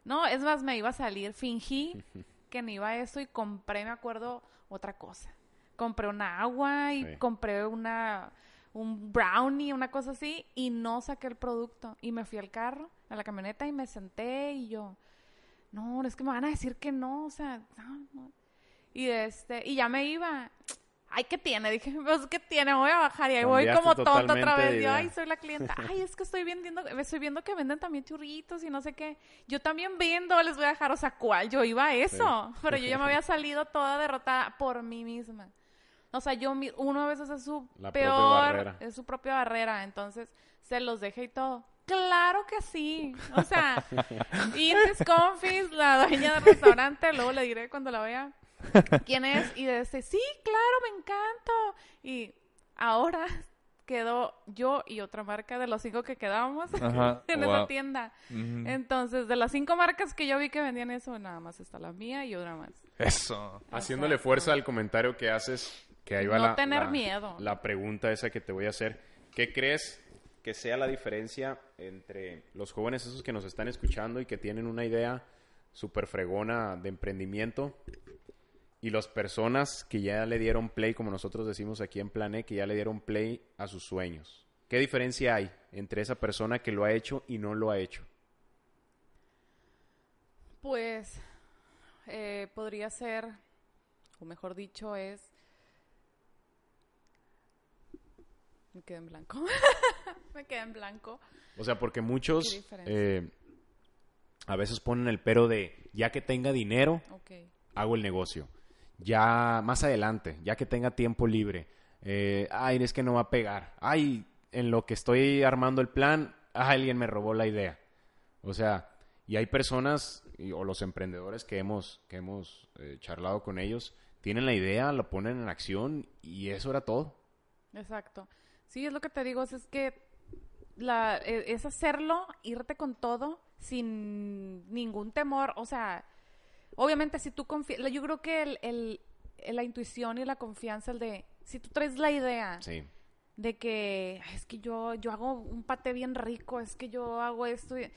No, es más, me iba a salir. Fingí que me iba a eso y compré, me acuerdo, otra cosa. Compré una agua y Sí. compré una un brownie, una cosa así, y no saqué el producto. Y me fui al carro, a la camioneta, y me senté y yo, no, es que me van a decir que no, o sea, no, no. Y este, y ya me iba. Ay, ¿qué tiene? Dije, pues, ¿qué tiene? Voy a bajar y ahí voy como tonta otra vez. Yo, ay, soy la clienta. Ay, es que estoy vendiendo, estoy viendo que venden también churritos y no sé qué. Yo también vendo, les voy a dejar, o sea, ¿cuál? Yo iba a eso. Pero yo ya me había salido toda derrotada por mí misma. O sea, yo, uno a veces es su La peor, es su propia barrera. Entonces, se los dejé y todo. Claro que sí. O sea, Intis Confis, la dueña del restaurante, luego le diré cuando la vea quién es. Y dice, sí, claro, me encanta. Y ahora quedó yo y otra marca de los cinco que quedábamos Ajá, en wow. esa tienda. Entonces, de las cinco marcas que yo vi que vendían eso, nada más está la mía y otra más. Eso. Haciéndole fuerza al comentario que haces, que ahí va No la, tener la- miedo. la pregunta esa que te voy a hacer. ¿Qué crees que sea la diferencia entre los jóvenes esos que nos están escuchando y que tienen una idea súper fregona de emprendimiento y las personas que ya le dieron play, como nosotros decimos aquí en Plané, que ya le dieron play a sus sueños? ¿Qué diferencia hay entre esa persona que lo ha hecho y no lo ha hecho? Pues eh, podría ser, o mejor dicho, es... Me quedé en blanco. Me quedé en blanco. O sea, porque muchos eh, a veces ponen el pero de, ya que tenga dinero, hago el negocio. Ya más adelante, ya que tenga tiempo libre. eh, ay, es que no va a pegar. Ay, en lo que estoy armando el plan, alguien me robó la idea. O sea, y hay personas o los emprendedores que hemos, que hemos eh, charlado con ellos, tienen la idea, lo ponen en acción y eso era todo. Exacto. Sí, es lo que te digo, es, que la, e- es hacerlo, irte con todo, sin ningún temor. O sea, obviamente si tú confías, yo creo que el, el- la intuición y la confianza, el de, si tú traes la idea Sí. de que "Ay, es que yo, yo hago un pate bien rico, es que yo hago esto, y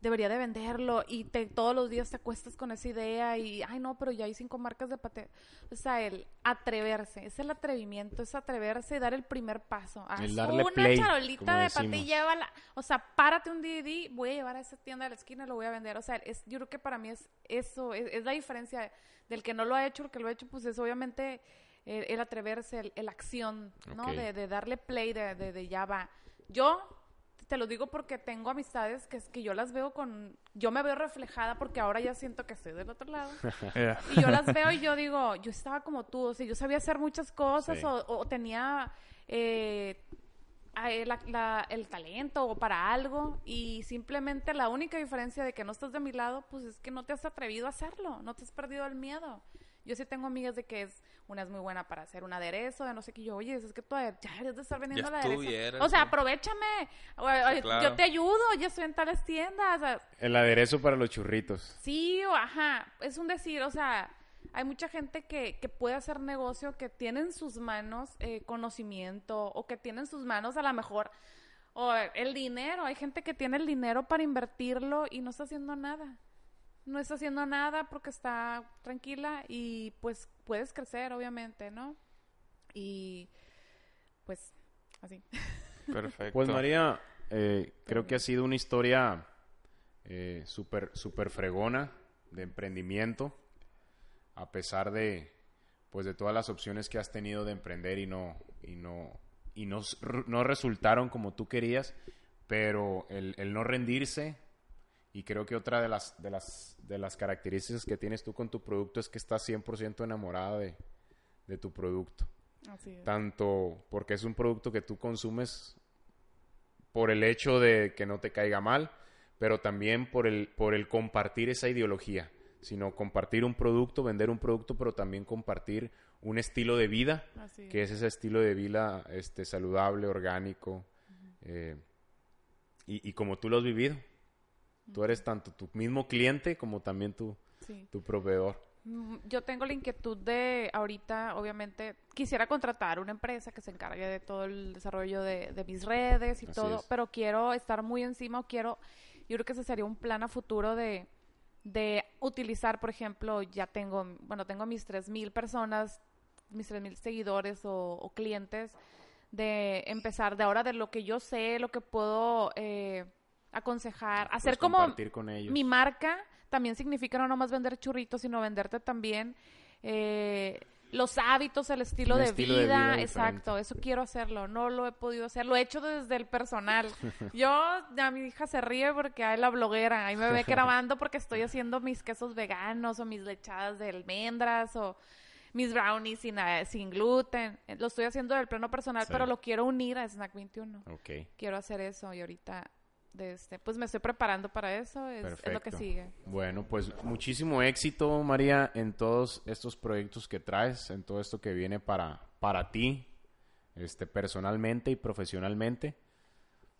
debería de venderlo y te, todos los días te acuestas con esa idea y, ay no, pero ya hay cinco marcas de pate. O sea, el atreverse, es el atrevimiento, es atreverse y dar el primer paso. Haz darle una play, charolita de pate y decimos. llévala. O sea, párate un di, voy a llevar a esa tienda de la esquina y lo voy a vender. O sea, es, yo creo que para mí es eso, es, es la diferencia del que no lo ha hecho, el que lo ha hecho, pues es obviamente el, el atreverse, el, el acción, ¿no? De, de darle play, de, de, de ya va. Yo te lo digo porque tengo amistades que, que yo las veo con... Yo me veo reflejada porque ahora ya siento que estoy del otro lado. Yeah. Y yo las veo y yo digo, yo estaba como tú, o sea, yo sabía hacer muchas cosas Sí. o, o tenía eh, la- la- el talento o para algo y simplemente la única diferencia de que no estás de mi lado, pues es que no te has atrevido a hacerlo, no te has perdido el miedo. Yo sí tengo amigas de que es una es muy buena para hacer un aderezo, de no sé qué. Yo, oye, es que tú ya deberías de estar vendiendo el aderezo. O sea, aprovechame. O- o- Claro. Yo te ayudo, yo estoy en tales tiendas. o sea, El aderezo para los churritos. Sí, o ajá, es un decir, o sea, hay mucha gente que, que puede hacer negocio, que tiene en sus manos eh, conocimiento o que tiene en sus manos a lo mejor o el dinero. Hay gente que tiene el dinero para invertirlo y no está haciendo nada. No está haciendo nada porque está tranquila y pues puedes crecer, obviamente, ¿no? Y pues así. Perfecto. Pues María, eh, creo que ha sido una historia eh, súper súper fregona de emprendimiento, a pesar de pues de todas las opciones que has tenido de emprender y no y no y no, no resultaron como tú querías, pero el, el no rendirse y creo que otra de las de las de las características que tienes tú con tu producto es que estás 100% enamorada de, de tu producto Así es. tanto porque es un producto que tú consumes por el hecho de que no te caiga mal, pero también por el, por el compartir esa ideología, sino compartir un producto, vender un producto, pero también compartir un estilo de vida, que es ese estilo de vida este, saludable, orgánico, eh, y, y como tú lo has vivido. Tú eres tanto tu mismo cliente como también tu, Sí. tu proveedor. Mm, Yo tengo la inquietud de ahorita, obviamente, quisiera contratar una empresa que se encargue de todo el desarrollo de, de mis redes y Así todo, es. pero quiero estar muy encima, o quiero, yo creo que ese sería un plan a futuro de, de utilizar, por ejemplo, ya tengo, bueno, tengo mis 3.000 personas, mis 3.000 seguidores o, o clientes, de empezar de ahora de lo que yo sé, lo que puedo eh, aconsejar, hacer Pues, como con ellos. mi marca también significa no nomás vender churritos, sino venderte también eh, los hábitos, el estilo, de, estilo de vida. Exacto, diferente. eso quiero hacerlo. No lo he podido hacer, lo he hecho desde el personal. Yo, a mi hija se ríe porque hay la bloguera, ahí me ve grabando porque estoy haciendo mis quesos veganos o mis lechadas de almendras o mis brownies sin, eh, sin gluten. Lo estoy haciendo del plano personal, Sí. pero lo quiero unir a Snack 21 Ok. quiero hacer eso y ahorita de este, pues me estoy preparando para eso, es, es lo que sigue. Bueno, pues muchísimo éxito, María, en todos estos proyectos que traes, en todo esto que viene para, para ti, este, personalmente y profesionalmente.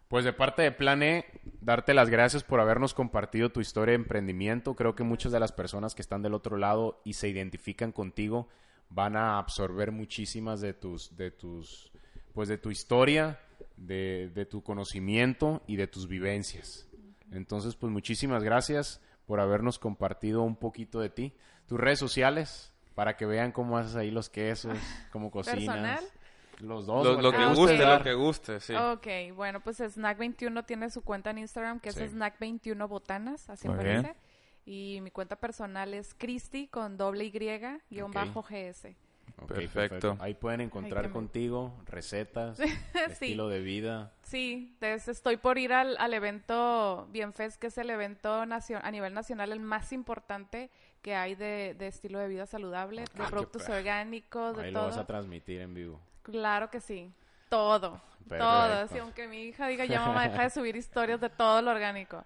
Pues de parte de Plan E, darte las gracias por habernos compartido tu historia de emprendimiento. Creo que muchas de las personas que están del otro lado y se identifican contigo van a absorber muchísimas de tus, de tus, pues de tu historia, de, de tu conocimiento y de tus vivencias. Entonces, pues muchísimas gracias por habernos compartido un poquito de ti. Tus redes sociales, para que vean cómo haces ahí los quesos, cómo cocinas. ¿Personal? Los dos. Lo, lo que Ah, guste, lo que guste, sí. Ok, bueno, pues Snack21 tiene su cuenta en Instagram, que Sí. es Snack21 Botanas, así Muy aparece. bien. Y mi cuenta personal es Cristi con doble Y, guion Ok. bajo GS. Perfecto. Ahí pueden encontrar contigo recetas, Sí. estilo de vida. Sí, des- estoy por ir al, al evento Bienfest, que es el evento a nivel nacional el más importante que hay de, de estilo de vida saludable, de Ah, productos orgánicos, de Ahí lo todo. vas a transmitir en vivo. Claro que sí. Todo. Perfecto. Todo. Así, aunque mi hija diga, ya mamá, deja de subir historias de todo lo orgánico.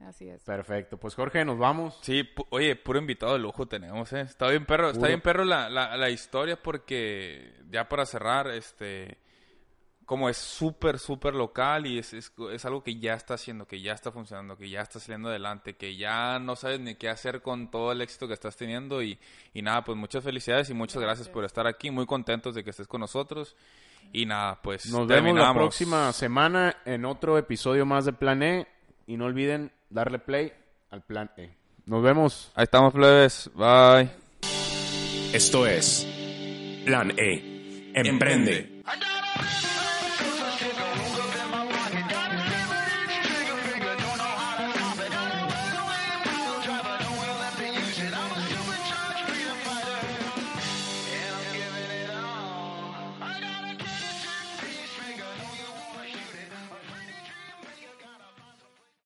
Así es. Perfecto. Pues Jorge, nos vamos. Sí, pu- oye, puro invitado de lujo tenemos, ¿eh? Está bien perro, está bien perro la, la, la historia porque ya para cerrar, este, como es súper, súper local y es, es, es algo que ya está haciendo, que ya está funcionando, que ya está saliendo adelante, que ya no sabes ni qué hacer con todo el éxito que estás teniendo y, y nada, pues muchas felicidades y muchas gracias. Gracias. por estar aquí, muy contentos de que estés con nosotros y nada, pues Nos vemos la próxima semana en otro episodio más de Plan E. Y no olviden darle play al Plan E. Nos vemos. Ahí estamos, plebes, bye. Esto es Plan E. Emprende.